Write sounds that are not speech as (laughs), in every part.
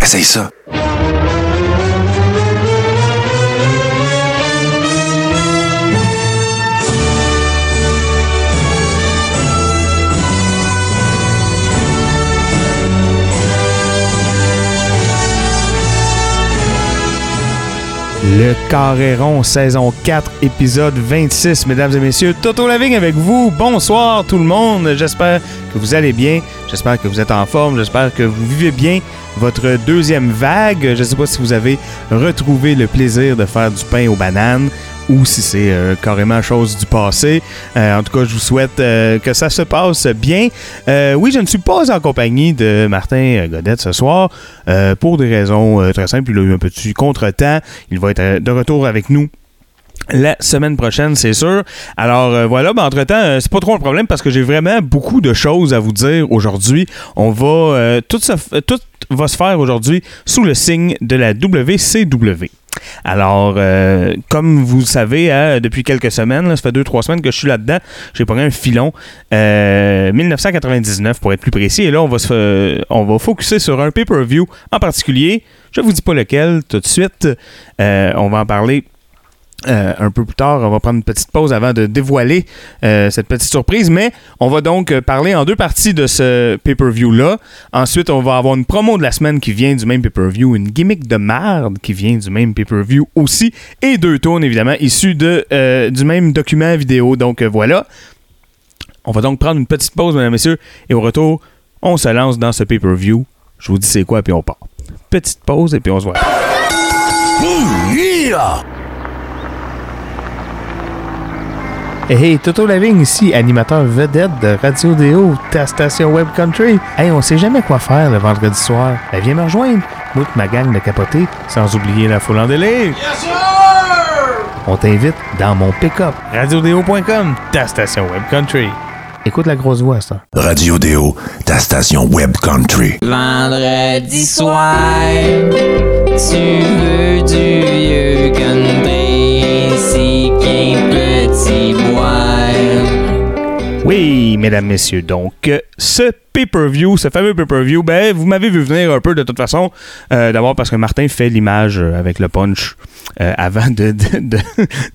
Essaye ça. Le Carréron, saison 4, épisode 26. Mesdames et messieurs, Toto Lavigne avec vous. Bonsoir tout le monde. J'espère que vous allez bien. J'espère que vous êtes en forme. J'espère que vous vivez bien votre deuxième vague. Je ne sais pas si vous avez retrouvé le plaisir de faire du pain aux bananes ou si c'est euh, carrément chose du passé. Euh, en tout cas, je vous souhaite euh, que ça se passe bien. Oui, je ne suis pas en compagnie de Martin Godette ce soir pour des raisons très simples. Il a eu un petit contretemps. Il va être de retour avec nous la semaine prochaine, c'est sûr. Alors euh, voilà, ben, entre-temps, euh, c'est pas trop un problème parce que j'ai vraiment beaucoup de choses à vous dire aujourd'hui. On va euh, tout, va se faire aujourd'hui sous le signe de la WCW. Alors, euh, comme vous le savez, hein, depuis quelques semaines, ça fait deux, trois semaines que je suis là-dedans, j'ai pris un filon. Euh, 1999 pour être plus précis. Et là, on va se on va focuser sur un pay-per-view en particulier. Je vous dis pas lequel tout de suite. On va en parler euh, un peu plus tard, on va prendre une petite pause avant de dévoiler euh, cette petite surprise, mais on va donc euh, parler en deux parties de ce pay-per-view-là. Ensuite, on va avoir une promo de la semaine qui vient du même pay-per-view, une gimmick de merde qui vient du même pay-per-view aussi, et deux tournes évidemment issus de, du même document vidéo. Donc voilà. On va donc prendre une petite pause, mesdames et messieurs, et au retour, on se lance dans ce pay-per-view. Je vous dis c'est quoi, puis on part. Petite pause, et puis on se voit. Hey, Toto Lavigne ici, animateur vedette de Radio Déo, ta station Web Country. Hey, on sait jamais quoi faire le vendredi soir. Ben, viens me rejoindre. Moi et ma gang de capoter, sans oublier la foule en délire. On t'invite dans mon pick-up. RadioDéo.com, ta station Web Country. Écoute la grosse voix, ça. Radio Déo, ta station Web Country. Vendredi soir, tu veux du vieux country, Oui, mesdames, messieurs, donc ce pay-per-view, ce fameux pay-per-view, ben vous m'avez vu venir un peu de toute façon, euh, d'abord parce que Martin fait l'image euh, avec le punch euh, avant de,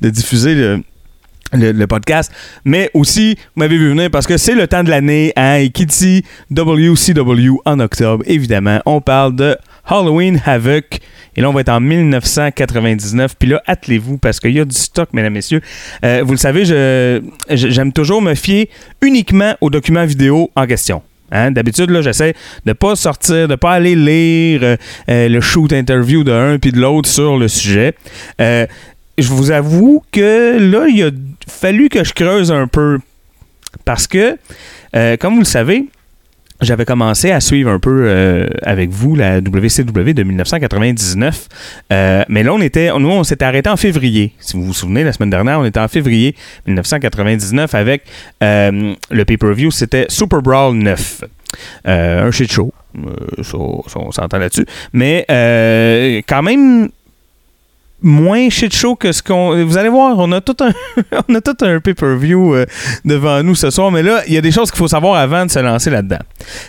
diffuser le, podcast, mais aussi vous m'avez vu venir parce que c'est le temps de l'année, hein, et WCW en octobre, évidemment, on parle de Halloween Havoc. Et là, on va être en 1999. Puis là, attelez-vous parce qu'il y a du stock, mesdames, messieurs. Euh, vous le savez, je- je- j'aime toujours me fier uniquement aux documents vidéo en question. Hein, D'habitude, là, j'essaie de pas sortir, de pas aller lire euh, euh, le shoot interview de un puis de l'autre sur le sujet. Je vous avoue que là, il a fallu que je creuse un peu parce que, comme vous le savez, j'avais commencé à suivre un peu euh, avec vous la WCW de 1999. Euh, mais là, on était, nous, on s'était arrêté en février. Si vous vous souvenez, la semaine dernière, on était en février 1999 avec euh, le pay-per-view, c'était Super Brawl 9. Euh, un shit show. Ça, on s'entend là-dessus. Mais quand même moins shit show que ce qu'on. Vous allez voir, on a tout un, (laughs) on a tout un pay-per-view euh, devant nous ce soir, mais là, il y a des choses qu'il faut savoir avant de se lancer là-dedans.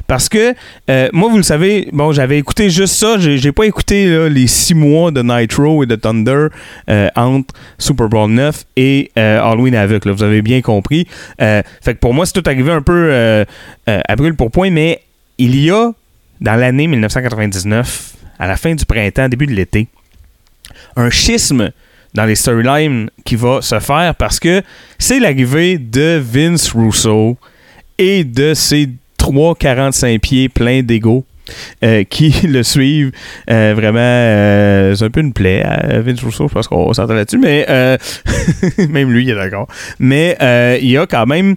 Parce que, euh, moi, vous le savez, bon, j'avais écouté juste ça, j'ai pas écouté les six mois de Nitro et de Thunder euh, entre Super Bowl 9 et Halloween Havoc, là, vous avez bien compris. Fait que pour moi, c'est tout arrivé un peu à brûle pour point, mais il y a, dans l'année 1999, à la fin du printemps, début de l'été, un schisme dans les storylines qui va se faire parce que c'est l'arrivée de Vince Russo et de ses 3,45 pieds pleins d'ego. euh, qui (laughs) le suivent Euh, vraiment euh, c'est un peu une plaie Vince Russo je pense qu'on s'entend là-dessus mais (laughs) même lui il est d'accord mais il y a quand même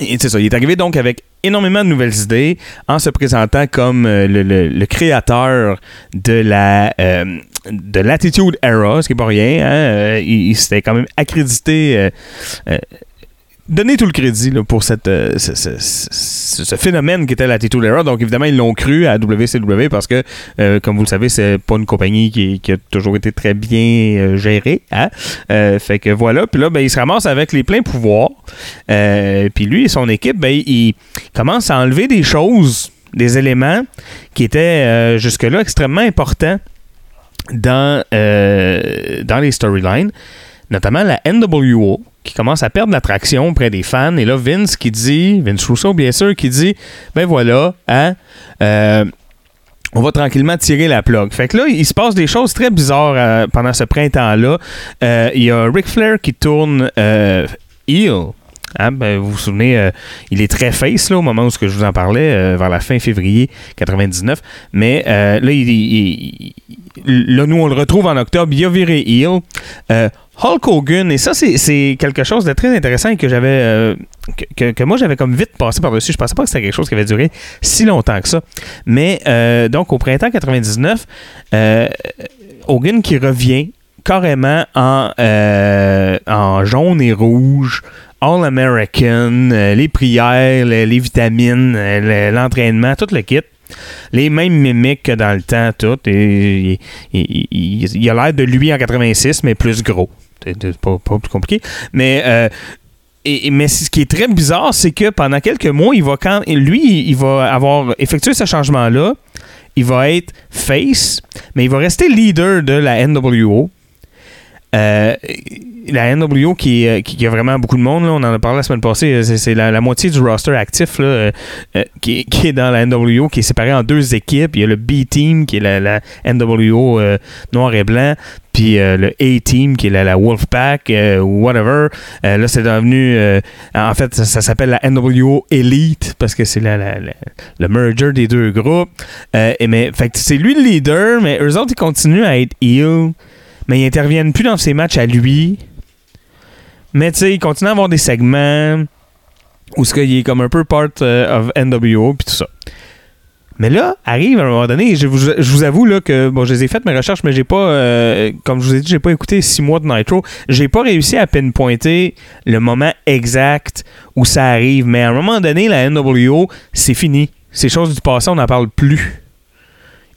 et c'est ça, il est arrivé donc avec énormément de nouvelles idées en se présentant comme euh, le, le- le créateur de la euh, de l'Attitude Era, ce qui n'est pas rien. hein. Euh, il, il s'était quand même accrédité, euh, euh, donné tout le crédit pour euh, ce, phénomène qui était l'Attitude Era. Donc évidemment, ils l'ont cru à WCW parce que, euh, comme vous le savez, c'est pas une compagnie qui, a toujours été très bien euh, gérée. hein. Fait que voilà, puis là, ben, il se ramasse avec les pleins pouvoirs. Puis lui et son équipe, ben, ils commencent à enlever des choses des éléments qui étaient jusque-là extrêmement importants dans les storylines, notamment la NWO, qui commence à perdre l'attraction auprès des fans. Et là, Vince qui dit, Vince Russo, bien sûr, qui dit, ben voilà, hein, euh, on va tranquillement tirer la plug. Fait que là, il se passe des choses très bizarres euh, pendant ce printemps-là. Euh, Il y a Ric Flair qui tourne heel. Hein, ben, vous vous souvenez, il est très face là, au moment où je vous en parlais, vers la fin février 99. Mais là, il, là, nous, on le retrouve en octobre. Il a viré heel. Hulk Hogan, et ça, c'est quelque chose de très intéressant et que j'avais. euh, que, moi, j'avais comme vite passé par-dessus. Je pensais pas que c'était quelque chose qui avait duré si longtemps que ça. Mais euh, donc, au printemps 99, euh, Hogan qui revient carrément en, euh, en jaune et rouge, All American, euh, les prières, les, vitamines, euh, le- l'entraînement, tout le kit. Les mêmes mimiques que dans le temps, tout. Et, il a l'air de lui en 86, mais plus gros. C'est c'est pas, plus compliqué. Mais, euh, mais ce qui est très bizarre, c'est que pendant quelques mois, il va quand lui, il va avoir effectué ce changement-là. Il va être face, mais il va rester leader de la NWO. Euh, la NWO qui, euh, qui, a vraiment beaucoup de monde, là, on en a parlé la semaine passée, euh, c'est, la, moitié du roster actif là, (laughs) qui, est dans la NWO, qui est séparé en deux équipes. Il y a le B-Team, qui est la, NWO noir et blanc, puis le A-Team, qui est la, Wolfpack, euh, whatever. Là, c'est devenu... en fait, ça, s'appelle la NWO Elite, parce que c'est le merger des deux groupes. Mais, c'est lui le leader, mais eux autres, ils continuent à être heel mais ils interviennent plus dans ses matchs à lui. Mais tu sais, il continue à avoir des segments où ce qu'il est comme un peu part euh, of NWO puis tout ça. Mais là, arrive à un moment donné, je vous, je vous avoue que bon, je les ai faites mes recherches, mais j'ai pas, euh, comme je vous ai dit, j'ai pas écouté six mois de Nitro. J'ai pas réussi à pinpointer le moment exact où ça arrive. Mais à un moment donné, la NWO, c'est fini. Ces choses du passé, on n'en parle plus.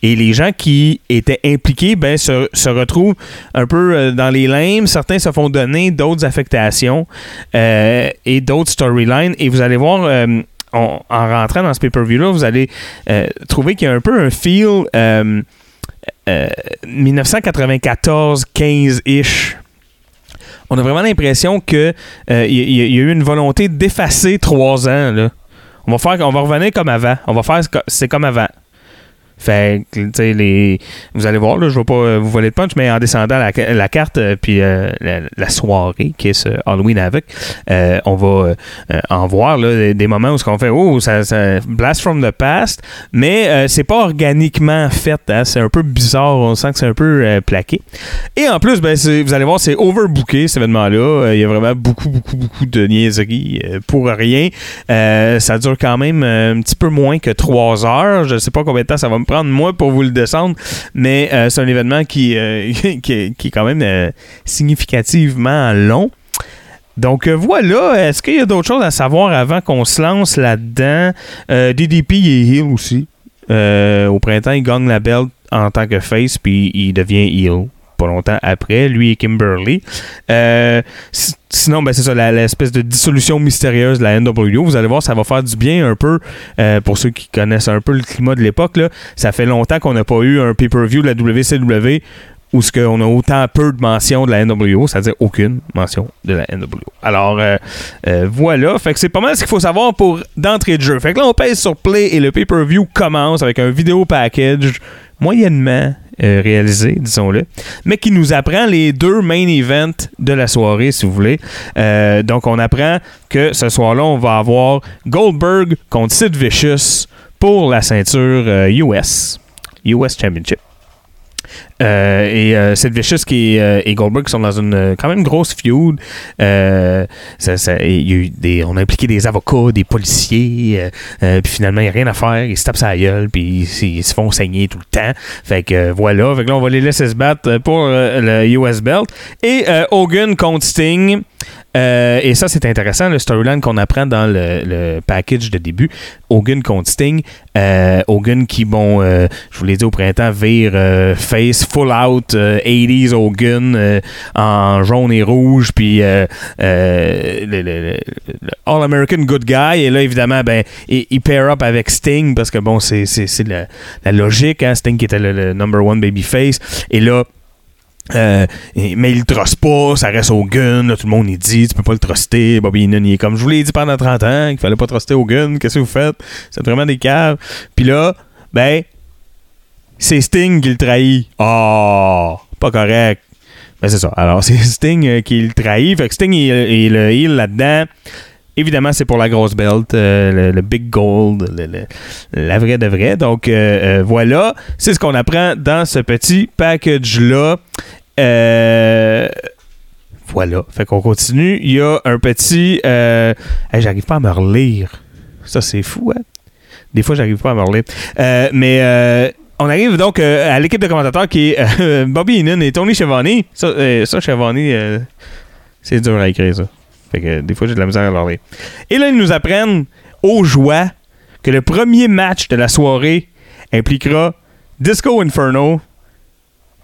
Et les gens qui étaient impliqués ben, se, se retrouvent un peu euh, dans les limbes. Certains se font donner d'autres affectations euh, et d'autres storylines. Et vous allez voir, euh, en rentrant dans ce pay-per-view-là, vous allez euh, trouver qu'il y a un peu un feel euh, euh, 1994-15-ish. On a vraiment l'impression que euh, il y, a- il y a eu une volonté d'effacer trois ans. Là. On va faire, on va revenir comme avant. On va faire, c'est comme avant. Fait que, tu sais, les... vous allez voir, là, je vais pas euh, vous voler de punch, mais en descendant la, la carte, euh, puis euh, la, la soirée, qui est ce Halloween avec, on va en voir là, des, moments où ce qu'on fait, oh, ça, ça blast from the past, mais c'est pas organiquement fait, hein, c'est un peu bizarre, on sent que c'est un peu plaqué. Et en plus, ben, vous allez voir, c'est overbooké cet événement-là. Il y a vraiment beaucoup, beaucoup, beaucoup de niaiseries pour rien. Ça dure quand même un petit peu moins que trois heures. Je sais pas combien de temps ça va me prendre, moi, pour vous le descendre, mais euh, c'est un événement qui, euh, (laughs) qui, qui est quand même euh, significativement long. Donc voilà, est-ce qu'il y a d'autres choses à savoir avant qu'on se lance là-dedans? DDP est heel aussi. Au printemps, il gagne la belt en tant que face, puis il devient heel pas longtemps après, lui et Kimberly. Euh, si- sinon, ben, c'est ça, l'espèce de dissolution mystérieuse de la NWO. Vous allez voir, ça va faire du bien un peu euh, pour ceux qui connaissent un peu le climat de l'époque. Ça fait longtemps qu'on n'a pas eu un pay-per-view de la WCW où ce qu'on a autant peu de mentions de la NWO, c'est-à-dire aucune mention de la NWO. Alors euh, voilà, fait que c'est pas mal ce qu'il faut savoir pour d'entrée de jeu. Fait que là on pèse sur play et le pay-per-view commence avec un vidéo package moyennement euh, réalisé, disons-le, mais qui nous apprend les deux main events de la soirée, si vous voulez. Euh, donc on apprend que ce soir-là, on va avoir Goldberg contre Sid Vicious pour la ceinture euh, US, US Championship. Euh, et euh, Sid Vicious qui euh, et Goldberg qui sont dans une euh, quand même grosse feud. Euh, ça- y a eu des, on a impliqué des avocats, des policiers, euh, euh, puis finalement il n'y a rien à faire. Ils se tapent sa gueule, puis ils, ils se font saigner tout le temps. Fait que euh, voilà, fait que là on va les laisser se battre euh, pour euh, le US Belt. Et euh, Hogan contre Sting. Euh, et ça, c'est intéressant, le storyline qu'on apprend dans le, package de début. Hogan contre Sting. Euh, Hogan qui, bon, euh, je vous l'ai dit au printemps, vire face full out euh, 80s Hogan en jaune et rouge, puis le, le All-American Good Guy. Et là, évidemment, ben, il, pair up avec Sting parce que, bon, c'est la, la logique. Hein? Sting qui était le number one babyface. Et là, euh, mais il le truste pas, ça reste Hogan, là, tout le monde il dit, tu peux pas le truster. Bobby il est comme je vous l'ai dit pendant 30 ans qu'il fallait pas truster Hogan, qu'est-ce que vous faites? C'est vraiment des caves. Puis là, ben, c'est Sting qui le trahit. Oh, pas correct. Ben c'est ça. Alors, (laughs) c'est Sting euh, qui le trahit. Fait que Sting il, il là-dedans. Évidemment, c'est pour la grosse belt, euh, le, big gold, la vraie de vraie. Donc, voilà. C'est ce qu'on apprend dans ce petit package-là. Euh, voilà. Fait qu'on continue. Il y a un petit. Euh, j'arrive pas à me relire. Ça, c'est fou, hein? Des fois, j'arrive pas à me relire. Euh, mais. euh, on arrive donc à l'équipe de commentateurs qui est (laughs) Bobby Heenan et Tony Schiavone. Ça, ça c'est dur à écrire, ça. Fait que des fois, j'ai de la misère à le lire. Et là, ils nous apprennent aux joies que le premier match de la soirée impliquera Disco Inferno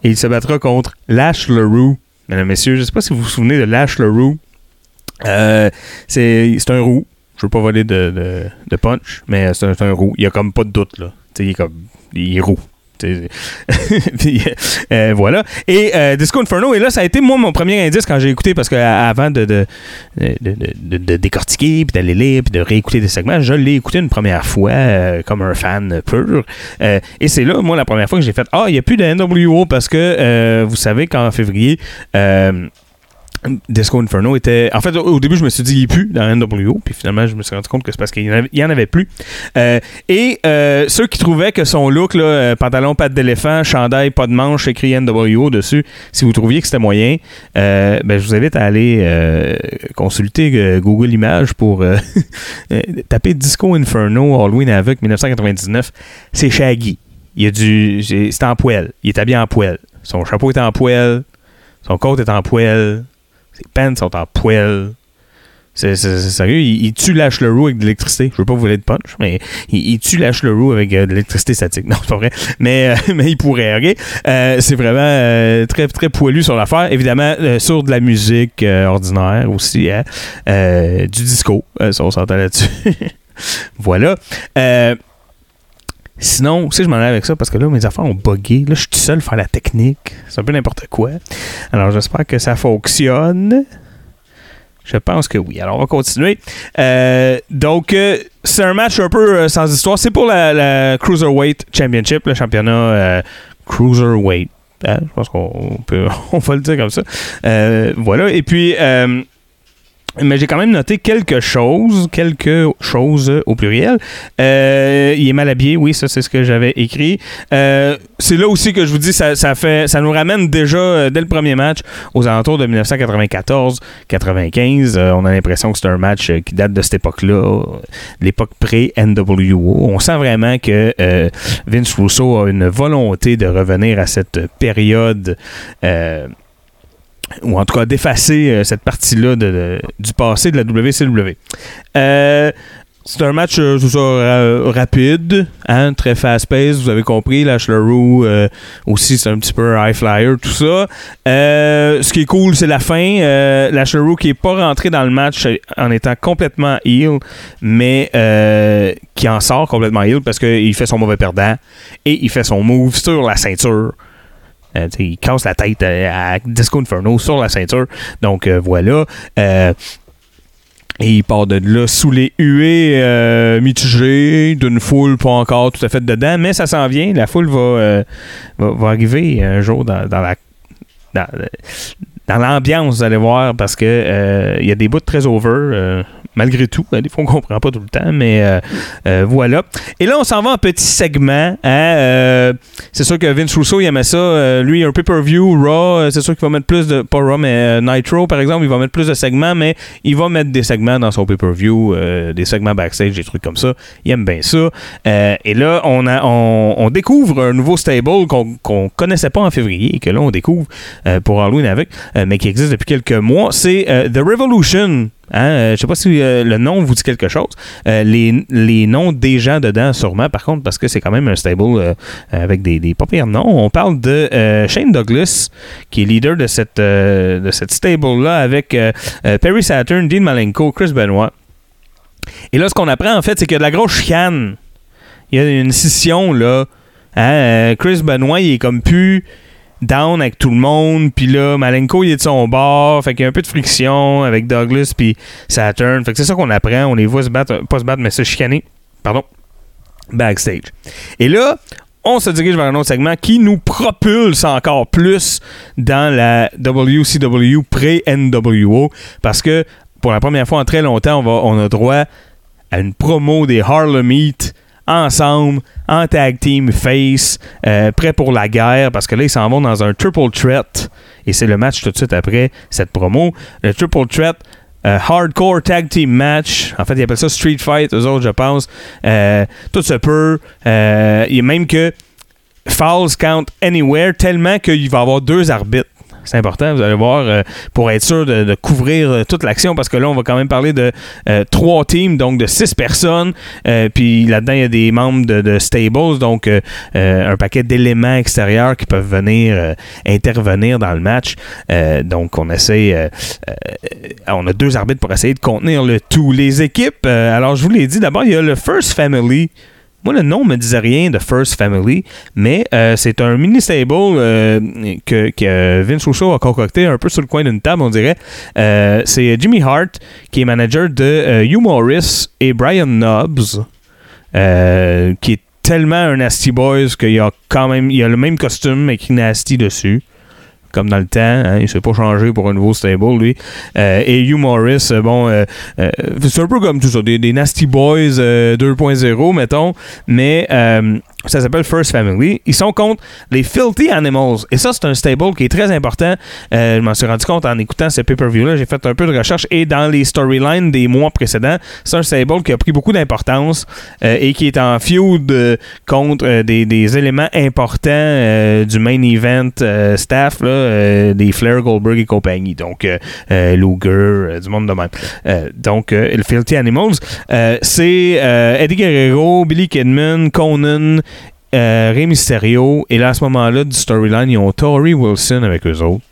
il se battra contre Lash LaRue. Mesdames, messieurs, je sais pas si vous vous souvenez de Lash LaRue. Euh, c'est un roux. Je veux pas voler de, de, punch, mais c'est un, roux. Il y a comme pas de doute, là. Il est comme. Il est roux. (laughs) Euh, voilà. Et euh, Disco Inferno, et là, ça a été moi mon premier indice quand j'ai écouté, parce qu'avant de, de, de, de- de- décortiquer, puis d'aller lire, puis de réécouter des segments, je l'ai écouté une première fois euh, comme un fan pur. Euh, et c'est là, moi, la première fois que j'ai fait Ah, il n'y a plus de NWO parce que vous savez qu'en février, Disco Inferno était. En fait, au, début, je me suis dit, il plus dans NWO. Puis finalement, je me suis rendu compte que c'est parce qu'il n'y en, avait- plus. Euh, et euh, ceux qui trouvaient que son look, euh, pantalon, patte d'éléphant, chandail, pas de manche, écrit NWO dessus, si vous trouviez que c'était moyen, ben, je vous invite à aller consulter Google Images pour (laughs) taper Disco Inferno Halloween Havoc 1999. C'est Shaggy. Il a du. C'est en poêle. Il est habillé en poêle. Son chapeau est en poêle. Son coat est en poêle. Ses pants sont en poêle. C'est sérieux, il, tue Lash LaRue avec de l'électricité. Je veux pas vous voler de punch, mais il, tue Lash LaRue avec euh, de l'électricité statique. (laughs) Non, c'est pas vrai. Mais, euh, (laughs) mais il pourrait, ok? Euh, c'est vraiment très, très poilu sur l'affaire. Évidemment, sur de la musique ordinaire aussi, hein? Du disco, ça, on s'entend là-dessus. (laughs) voilà. Sinon, si je m'en allais avec ça, parce que là, mes affaires ont buggé. Là, je suis tout seul à faire la technique. C'est un peu n'importe quoi. Alors, j'espère que ça fonctionne. Je pense que oui. Alors, on va continuer. Euh, donc, euh, c'est un match un peu euh, sans histoire. C'est pour la, Cruiserweight Championship, le championnat Cruiserweight. Hein, je pense qu'on peut, (laughs) on va le dire comme ça. Voilà. Et puis, mais j'ai quand même noté quelque chose, quelque choses au pluriel. Euh, il est mal habillé, oui, ça c'est ce que j'avais écrit. Euh, c'est là aussi que je vous dis, ça, ça fait, ça nous ramène déjà euh, dès le premier match aux alentours de 1994-95. Euh, on a l'impression que c'est un match euh, qui date de cette époque-là, l'époque pré-NWO. On sent vraiment que Vince Russo a une volonté de revenir à cette période. Euh, ou en tout cas d'effacer euh, cette partie-là de- du passé de la WCW. Euh, c'est un match euh, ça, ra- rapide, hein, très fast-paced, vous avez compris. Lash euh, aussi, c'est un petit peu high flyer, tout ça. Euh, ce qui est cool, c'est la fin. Euh, qui est pas rentré dans le match euh, en étant complètement heel, mais euh, qui en sort complètement heel parce qu'il fait son mauvais perdant et il fait son move sur la ceinture. Euh, il casse la tête euh, à Disco Inferno sur la ceinture. Donc euh, voilà. Et il part de là sous les huées mitigées d'une foule pas encore tout à fait dedans, mais ça s'en vient. La foule va, va, arriver un jour dans, dans la dans, l'ambiance, vous allez voir, parce que il y a des bouts très over. Malgré tout. Ben, des fois, on comprend pas tout le temps, mais euh, euh, voilà. Et là, on s'en va en petit segment. hein, euh, c'est sûr que Vince Russo, il aimait ça. Lui, un pay-per-view, Raw, c'est sûr qu'il va mettre plus de... Pas Raw, mais Nitro, par exemple, il va mettre plus de segments, mais il va mettre des segments dans son pay-per-view, des segments backstage, des trucs comme ça. Il aime bien ça. Et là, on, a, on, découvre un nouveau stable qu'on qu'on connaissait pas en février que là, on découvre pour Halloween avec, mais qui existe depuis quelques mois. C'est The Revolution. Hein, euh, je sais pas si euh, le nom vous dit quelque chose. Euh, les, les noms des gens dedans, sûrement, par contre, parce que c'est quand même un stable avec des, des pas pires noms. On parle de Shane Douglas, qui est leader de cette, cette stable-là, avec Perry Saturn, Dean Malenko, Chris Benoit. Et là, ce qu'on apprend, en fait, c'est qu'il y a de la grosse chicane. Il y a une scission, là. Hein, Chris Benoit, il est comme plus down avec tout le monde. Puis là, Malenko, il est de son bord. Fait qu'il y a un peu de friction avec Douglas puis Saturn. Fait que c'est ça qu'on apprend. On les voit se battre, pas se battre, mais se chicaner. Pardon. Backstage. Et là, on se dirige vers un autre segment qui nous propulse encore plus dans la WCW pré-NWO. Parce que pour la première fois en très longtemps, on, va, on a droit à une promo des Harlem Heat ensemble, en tag team face, euh, prêt pour la guerre, parce que là, ils s'en vont dans un triple threat. Et c'est le match tout de suite après cette promo. Le triple threat. euh, hardcore tag team match. En fait, ils appellent ça Street Fight, eux autres, je pense. Euh, tout se peut. Il y a même que Falls count anywhere, tellement qu'il va y avoir deux arbitres. C'est important, vous allez voir, euh, pour être sûr de, couvrir euh, toute l'action, parce que là, on va quand même parler de euh, trois teams, donc de six personnes. Puis là-dedans, il y a des membres de, de stables, donc un paquet d'éléments extérieurs qui peuvent venir intervenir dans le match. Donc, on essaie. on a deux arbitres pour essayer de contenir le tout. Les équipes, alors je vous l'ai dit, d'abord, il y a le First Family. Moi, le nom me disait rien de First Family, mais euh, c'est un mini stable euh, que, que Vince Russo a concocté un peu sur le coin d'une table, on dirait. Euh, c'est Jimmy Hart, qui est manager de euh, Hugh Morris et Brian Knobs, euh, qui est tellement un Nasty Boys qu'il a quand même il a le même costume écrit Nasty dessus. Comme dans le temps, hein, il s'est pas changé pour un nouveau stable, lui. Euh, et Hugh Morris, euh, bon, euh, euh, c'est un peu comme tout ça, des, des Nasty Boys euh, 2.0, mettons, mais ça s'appelle First Family. Ils sont contre les Filthy Animals. Et ça, c'est un stable qui est très important. Euh, je m'en suis rendu compte en écoutant ce pay-per-view-là. J'ai fait un peu de recherche et dans les storylines des mois précédents, c'est un stable qui a pris beaucoup d'importance euh, et qui est en feud euh, contre des, éléments importants du main event staff, là, des Flair, Goldberg et compagnie. Donc, Luger, du monde de même. Donc, le Filthy Animals, c'est Eddie Guerrero, Billy Kidman, Conan, euh, Rey Mysterio. Et là, à ce moment-là, du storyline, ils ont Tori Wilson avec eux autres.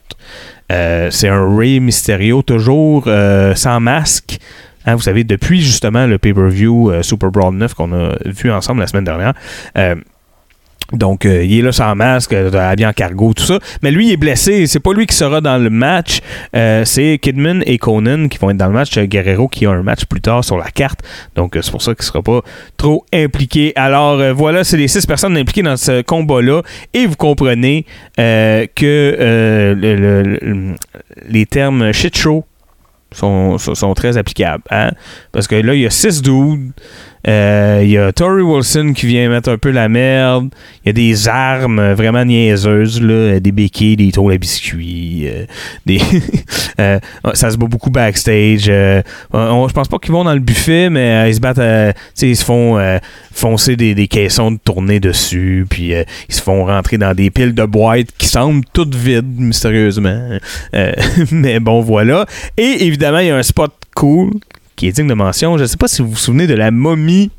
Euh, c'est un Rey Mysterio toujours euh, sans masque. Hein, vous savez, depuis justement le pay-per-view euh, Super Brawl 9 qu'on a vu ensemble la semaine dernière. Donc, euh, il est là sans masque, euh, habillé en cargo, tout ça. Mais lui, il est blessé. C'est pas lui qui sera dans le match. Euh, c'est Kidman et Conan qui vont être dans le match. Guerrero qui a un match plus tard sur la carte. Donc, euh, c'est pour ça qu'il sera pas trop impliqué. Alors, voilà, c'est les six personnes impliquées dans ce combat-là. Et vous comprenez que le- le- le- les termes shit show sont très applicables. hein. Parce que là, il y a six dudes. Euh, Il y a Tori Wilson qui vient mettre un peu la merde. Il y a des armes euh, vraiment niaiseuses, là, des béquilles, des tôles à biscuits. euh, (laughs) euh, ça se bat beaucoup backstage. euh, on- je pense pas qu'ils vont dans le buffet, mais euh, ils se battent. euh, ils se font euh, foncer des, des caissons de tournée dessus. Puis euh, ils se font rentrer dans des piles de boîtes qui semblent toutes vides, mystérieusement. Euh, (laughs) mais bon, voilà. Et évidemment, il y a un spot cool qui est digne de mention. Je sais pas si vous vous souvenez de la momie.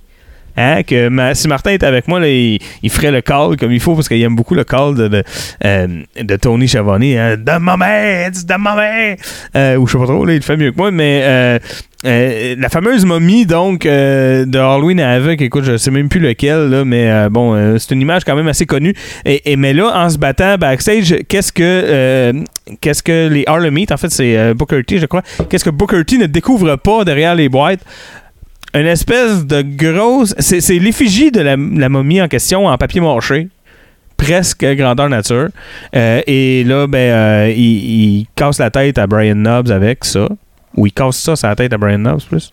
Hein, que ma- si Martin était avec moi, là, il, ferait le call comme il faut parce qu'il aime beaucoup le call de, de, euh, de Tony Chavonnet. Hein, the moment, it's the moment. Euh, ou je sais pas trop, là, il le fait mieux que moi, mais euh, la fameuse momie donc de Halloween avec, écoute, je sais même plus lequel, là, mais bon, c'est une image quand même assez connue. Et, mais là, en se battant backstage, qu'est-ce que qu'est-ce que les Harlem Heat, en fait, c'est Booker T, je crois, qu'est-ce que Booker T ne découvre pas derrière les boîtes? Une espèce de grosse. C'est, l'effigie de la, momie en question en papier mâché. Presque grandeur nature. Euh, et là, ben, euh, il, il casse la tête à Brian Knobs avec ça. Ou il casse ça sur la tête à Brian Knobbs, plus.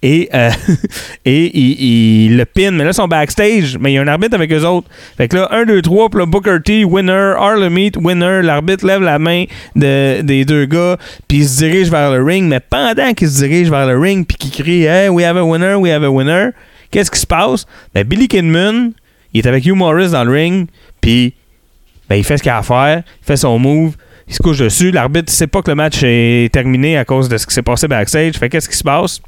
Et, euh, (laughs) et il, le pin. Mais là, ils sont backstage. Mais il y a un arbitre avec eux autres. Fait que là, 1, 2, 3, puis là, Booker T, winner. Harlem Heat, winner. L'arbitre lève la main de, des deux gars. Puis il se dirige vers le ring. Mais pendant qu'il se dirige vers le ring, puis qu'il crie Hey, we have a winner, we have a winner. Qu'est-ce qui se passe? Ben, Billy Kidman, il est avec Hugh Morris dans le ring. Puis ben, il fait ce qu'il a à faire. Il fait son move il se couche dessus. L'arbitre sait pas que le match est terminé à cause de ce qui s'est passé backstage. Fait qu'est-ce qui se passe?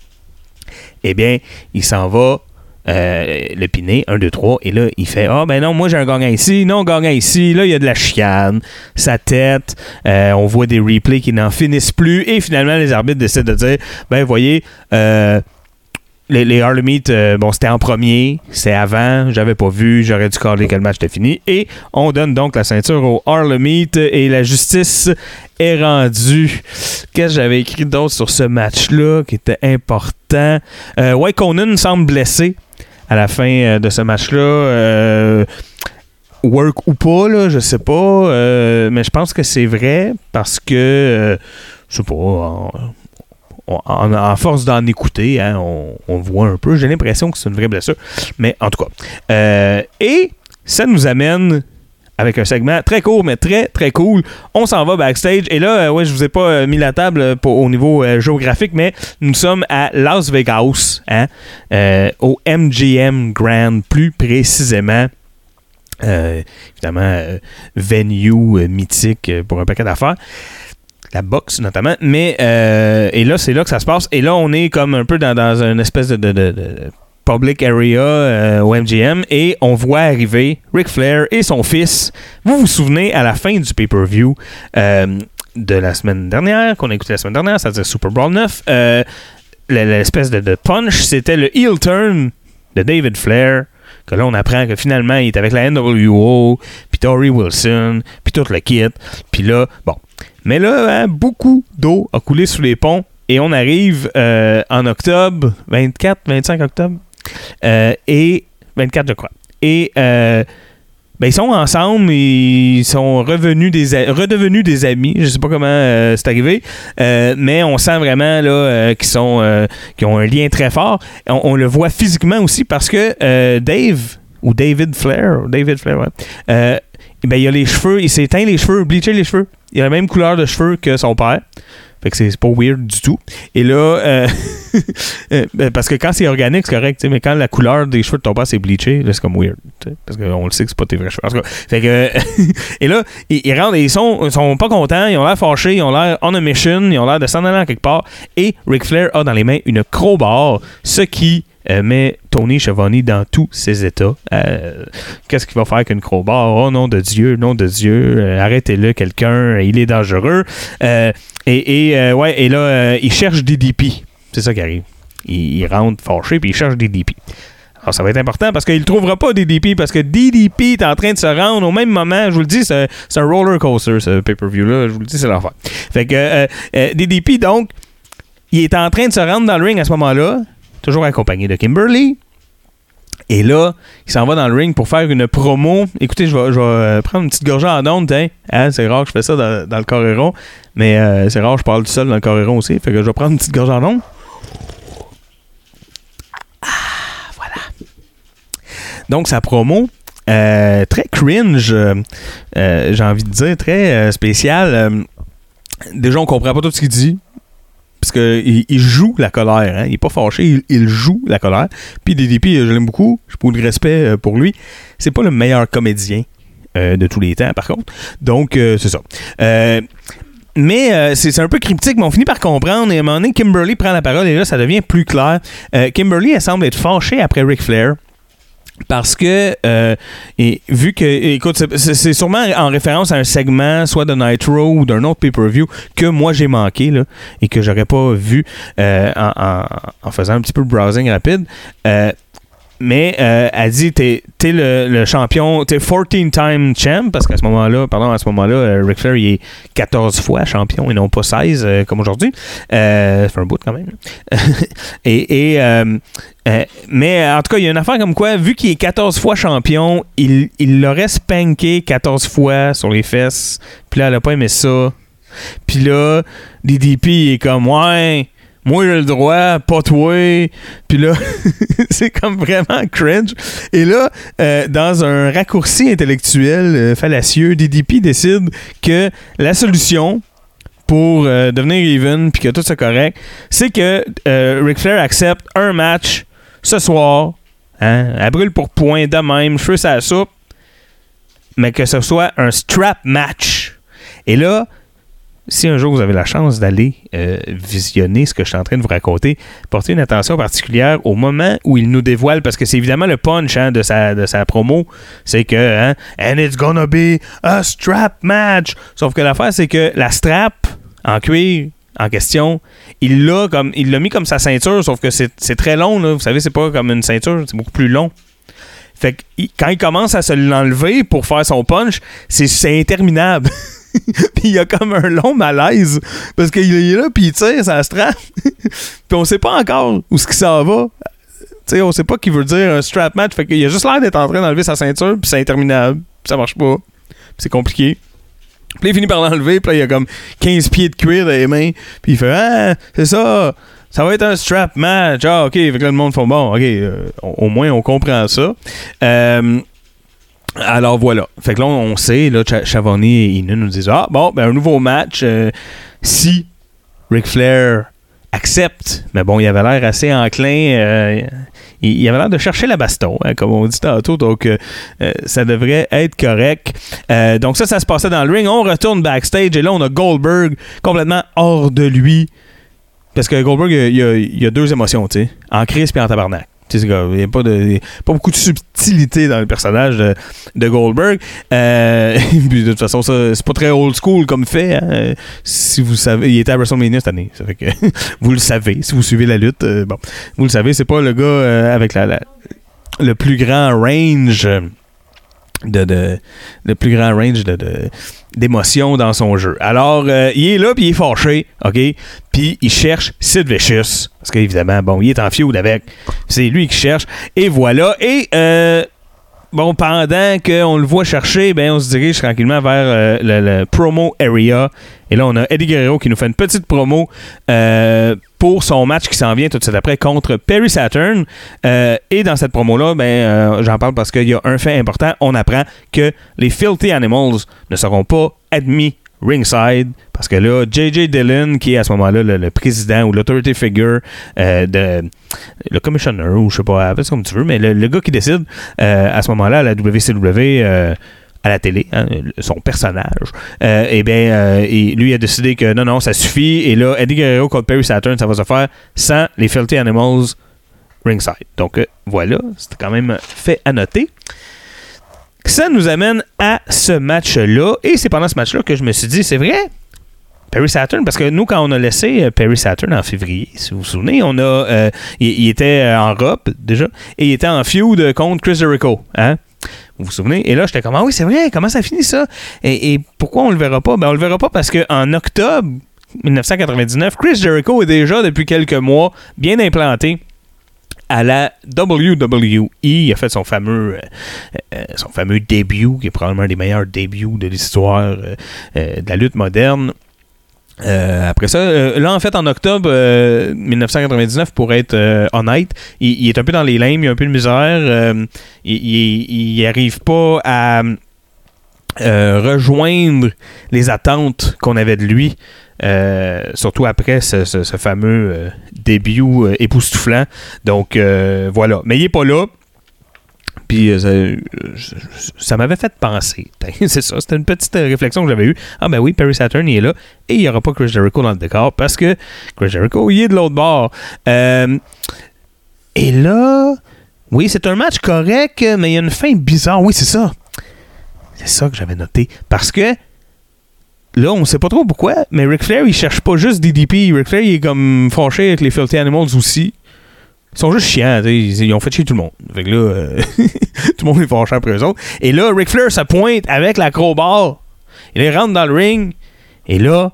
Eh bien, il s'en va euh, le piner, 1, 2, 3, et là, il fait Ah, ben non, moi j'ai un gagnant ici, non, gagnant ici, là, il y a de la chicane, sa tête, euh, on voit des replays qui n'en finissent plus, et finalement, les arbitres décident de dire Ben, voyez, euh, les, les Harlem Heat, euh, bon, c'était en premier, c'est avant, j'avais pas vu, j'aurais dû caler que le match était fini. Et on donne donc la ceinture au Harlem Heat et la justice est rendue. Qu'est-ce que j'avais écrit d'autre sur ce match-là qui était important? Euh, ouais, Conan semble blessé à la fin euh, de ce match-là. Euh, work ou pas, là, je sais pas. mais je pense que c'est vrai parce que, je sais pas, en, force d'en écouter, hein, on, voit un peu. J'ai l'impression que c'est une vraie blessure. Mais en tout cas. Euh, et ça nous amène avec un segment très court, mais très, très cool. On s'en va backstage. Et là, euh, ouais, je vous ai pas euh, mis la table euh, au niveau géographique, mais nous sommes à Las Vegas, hein, au MGM Grand, plus précisément. Évidemment, venue mythique pour un paquet d'affaires. La boxe, notamment. Mais, euh, et là, c'est là que ça se passe. Et là, on est comme un peu dans, dans une espèce de, de- de- public area euh, au MGM et on voit arriver Ric Flair et son fils. Vous vous souvenez, à la fin du pay-per-view euh, de la semaine dernière, qu'on a écouté la semaine dernière, c'est-à-dire Super Brawl 9, euh, l'espèce de, de punch, c'était le heel turn de David Flair. Que là, on apprend que finalement, il est avec la NWO, puis Tori Wilson, puis tout le kit. Puis là, bon. Mais là, hein, beaucoup d'eau a coulé sous les ponts et on arrive euh, en octobre, 24, 25 octobre, euh, et 24, je crois. Et euh, ben, ils sont ensemble, ils sont revenus des redevenus des amis. Je sais pas comment c'est arrivé, mais on sent vraiment là qu'ils sont qu'ils ont un lien très fort. On, le voit physiquement aussi parce que Dave ou David Flair, David Flair, ouais, ben, il a les cheveux, il s'est teint les cheveux, bleaché les cheveux. Il a la même couleur de cheveux que son père. Fait que c'est pas weird du tout. Et là, euh, (laughs) euh, ben, parce que quand c'est organique, c'est correct, mais quand la couleur des cheveux de ton père c'est bleaché, là, c'est comme weird. Parce qu'on le sait que c'est pas tes vrais cheveux. En tout cas, fait que, (laughs) et là, ils, rentrent et ils sont, sont pas contents, ils ont l'air fâchés, ils ont l'air on a mission, ils ont l'air de s'en aller quelque part. Et Ric Flair a dans les mains une crowbar, ce qui euh, met Tony Schiavone dans tous ses états. Euh, Qu'est-ce qu'il va faire qu'une crowbar? Oh nom de Dieu, nom de Dieu, euh, arrêtez-le, quelqu'un, il est dangereux. Euh, et, ouais, et là, il cherche DDP. C'est ça qui arrive. Il, rentre fâché, puis il cherche DDP. Alors, ça va être important parce qu'il ne trouvera pas DDP parce que DDP est en train de se rendre au même moment. Je vous le dis, c'est un- roller coaster, ce pay-per-view-là. Je vous le dis, c'est l'enfer. Fait que DDP, donc, il est en train de se rendre dans le ring à ce moment-là, toujours accompagné de Kimberly. Et là, il s'en va dans le ring pour faire une promo. Écoutez, je vais, euh, prendre une petite gorgée en onde. Hein? Hein, c'est rare que je fais ça dans, le Coréron. Mais euh, c'est rare que je parle tout seul dans le Coréron aussi. Fait que je vais prendre une petite gorgée en onde. Ah, voilà. Donc, sa promo, euh, très cringe, j'ai envie de dire, très spécial. Euh, déjà, on comprend pas tout ce qu'il dit. Parce qu'il il joue la colère. Hein? Il est pas fâché, il, joue la colère. Puis DDP, euh, je l'aime beaucoup. J'ai beaucoup de respect euh, pour lui. C'est pas le meilleur comédien euh, de tous les temps, par contre. Donc, c'est ça. Mais c'est un peu cryptique, mais on finit par comprendre. Et à un moment donné, Kimberly prend la parole et là, ça devient plus clair. Kimberly, elle semble être fâchée après Ric Flair. Parce que, euh, et vu que, écoute, c'est- sûrement en référence à un segment, soit de Nitro ou d'un autre pay-per-view, que moi j'ai manqué, là, et que j'aurais pas vu euh, en, en- en faisant un petit peu de browsing rapide. Euh, mais euh, elle dit t'es es le, le champion, t'es 14-time champ, parce qu'à ce moment-là, pardon, à ce moment-là, euh, Ric Flair il est 14 fois champion et non pas 16 euh, comme aujourd'hui. Euh, ça fait un bout quand même. (laughs) et et mais en tout cas, il y a une affaire comme quoi, vu qu'il est 14 fois champion, il, il l'aurait spanké 14 fois sur les fesses. Puis là, elle a pas aimé ça. Puis là, DDP est comme, ouais, moi j'ai le droit, pas toi. Puis là, (laughs) c'est comme vraiment cringe. Et là, euh, dans un raccourci intellectuel euh, fallacieux, DDP décide que la solution pour euh, devenir even puis que tout soit correct, c'est que Ric Flair accepte un match ce soir, hein, à brûle pour point de même, à la soupe, mais que ce soit un strap match. Et là, si un jour vous avez la chance d'aller euh, visionner ce que je suis en train de vous raconter, portez une attention particulière au moment où il nous dévoile, parce que c'est évidemment le punch hein, de, sa, de sa promo, c'est que hein, And it's gonna be a strap match. Sauf que l'affaire, c'est que la strap en cuir en question, il l'a comme il l'a mis comme sa ceinture, sauf que c'est très long, là. vous savez, c'est pas comme une ceinture, c'est beaucoup plus long. Fait que quand il commence à se l'enlever pour faire son punch, c'est interminable. (laughs) (laughs) puis il y a comme un long malaise parce qu'il est là puis il tire sa strap. (laughs) puis on sait pas encore où ce qui s'en va. Tu sais, on sait pas qu'il veut dire un strap match. Fait qu'il a juste l'air d'être en train d'enlever sa ceinture puis c'est interminable. Puis ça marche pas. C'est compliqué. Puis il finit par l'enlever, puis là, il a comme 15 pieds de cuir dans les mains. Puis il fait Ah, c'est ça, ça va être un strap match. Ah, ok. Fait que là, le monde fait Bon, ok, euh, au moins, on comprend ça. Euh, alors voilà. Fait que là, on sait, là, Ch- et Inan nous disent Ah, bon, ben, un nouveau match. euh, si Ric Flair accepte, mais bon, il avait l'air assez enclin. euh, il, avait l'air de chercher la baston, hein, comme on dit tantôt. Donc, euh, ça devrait être correct. Donc, ça, ça se passait dans le ring. On retourne backstage et là, on a Goldberg complètement hors de lui. Parce que Goldberg, il y a, il y a deux émotions, tu sais, en crise et en tabarnak. Il n'y a pas, de, pas beaucoup de subtilité dans le personnage de, de Goldberg. Euh, (laughs) de toute façon, ça, c'est pas très old school comme fait. hein. Si vous savez, il était à WrestleMania cette année. Ça fait que (laughs) vous le savez. Si vous suivez la lutte, euh, bon, vous le savez, c'est pas le gars euh, avec la, la- le plus grand range de, de- plus grand range de, d'émotions dans son jeu. Alors, euh, il est là, puis il est fâché, OK? Puis il cherche Sid Vicious. Parce qu'évidemment, bon, il est en feud avec. C'est lui qui cherche. Et voilà. Et, euh, bon, pendant qu'on le voit chercher, ben, on se dirige tranquillement vers euh, le, le promo area. Et là, on a Eddie Guerrero qui nous fait une petite promo euh, pour son match qui s'en vient tout de suite après contre Perry Saturn. Euh, et dans cette promo-là, ben, euh, j'en parle parce qu'il y a un fait important. On apprend que les Filthy Animals ne seront pas admis ringside parce que là, J.J. Dillon, qui est à ce moment-là le, président ou l'autority figure euh, de le commissioner ou je sais pas, appelle ça comme tu veux, mais le, le gars qui décide à ce moment-là à la WCW à la télé, hein, son personnage, euh, eh bien, euh, et lui a décidé que non, non, ça suffit. Et là, Eddie Guerrero contre Perry Saturn, ça va se faire sans les Filthy Animals ringside. Donc euh, voilà, c'était quand même fait à noter. Ça nous amène à ce match-là. Et c'est pendant ce match-là que je me suis dit, c'est vrai, Perry Saturn, parce que nous, quand on a laissé euh, Perry Saturn en février, si vous vous souvenez, on a, il, était en robe déjà, et il était en feud contre Chris Jericho. Hein? Vous vous souvenez? Et là, j'étais comme, ah oui, c'est vrai, comment ça finit ça? Et, pourquoi on le verra pas? Ben, on le verra pas parce qu'en octobre 1999, Chris Jericho est déjà, depuis quelques mois, bien implanté à la WWE. Il a fait son fameux, euh, euh, son fameux début, qui est probablement un des meilleurs débuts de l'histoire euh, de la lutte moderne. Euh, après ça, euh, là en fait en octobre euh, 1999, pour être euh, honnête, il, il est un peu dans les limbes, il a un peu de misère, euh, il, il, il arrive pas à euh, rejoindre les attentes qu'on avait de lui, surtout après ce, ce- ce fameux début époustouflant. Donc voilà, mais il est pas là. Puis euh, ça, euh, ça m'avait fait penser. (laughs) C'est ça, c'était une petite euh, réflexion que j'avais eue. Ah ben oui, Perry Saturn il est là et il n'y aura pas Chris Jericho dans le décor parce que Chris Jericho il est de l'autre bord. Et là, oui, c'est un match correct, mais il y a une fin bizarre. Oui, c'est ça. C'est ça que j'avais noté. Parce que là, on sait pas trop pourquoi, mais Ric Flair, il cherche pas juste DDP. Ric Flair, il est comme fâché avec les Filthy Animals aussi. Ils sont juste chiants, ils, ont fait chier tout le monde. Fait que là, euh, (laughs) tout le monde est fâché après eux autres. Et là, Ric Flair se pointe avec la crowbar. Il rentre dans le ring. Et là,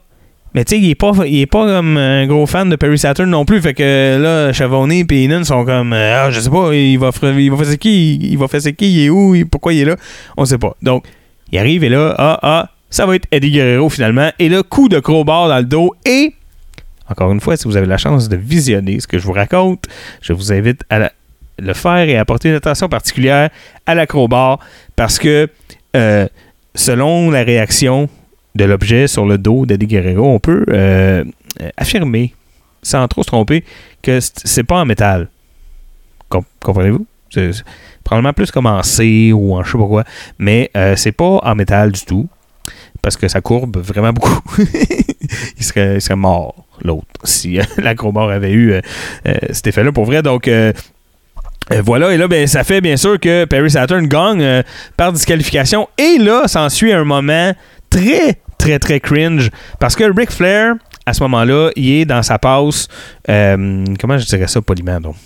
mais tu sais, il est pas, il est pas comme un gros fan de Perry Saturn non plus. Fait que là, Chavonnet et Inan sont comme, euh, ah, je sais pas, il va, il va faire qui, il va faire qui, il est où, pourquoi il est là, on sait pas. Donc, il arrive et là, ah, ah, ça va être Eddie Guerrero finalement. Et le coup de crowbar dans le dos. Et, encore une fois, si vous avez la chance de visionner ce que je vous raconte, je vous invite à le faire et à porter une attention particulière à l'acrobat parce que euh, selon la réaction de l'objet sur le dos d'Eddie Guerrero, on peut euh, affirmer, sans trop se tromper, que c'est pas en métal. Com- Comprenez-vous? Probablement plus comme en C ou en je sais pas quoi, mais euh, c'est pas en métal du tout parce que ça courbe vraiment beaucoup. (laughs) (laughs) il, serait, mort, l'autre, (laughs) si euh, l'acrobat avait eu euh, euh, cet effet-là pour vrai. Donc, euh, voilà, et là, ben, ça fait bien sûr que Perry Saturn gagne par disqualification. Et là, s'ensuit un moment très, très, très cringe. Parce que Ric Flair, à ce moment-là, il est dans sa passe. comment je dirais ça poliment, donc?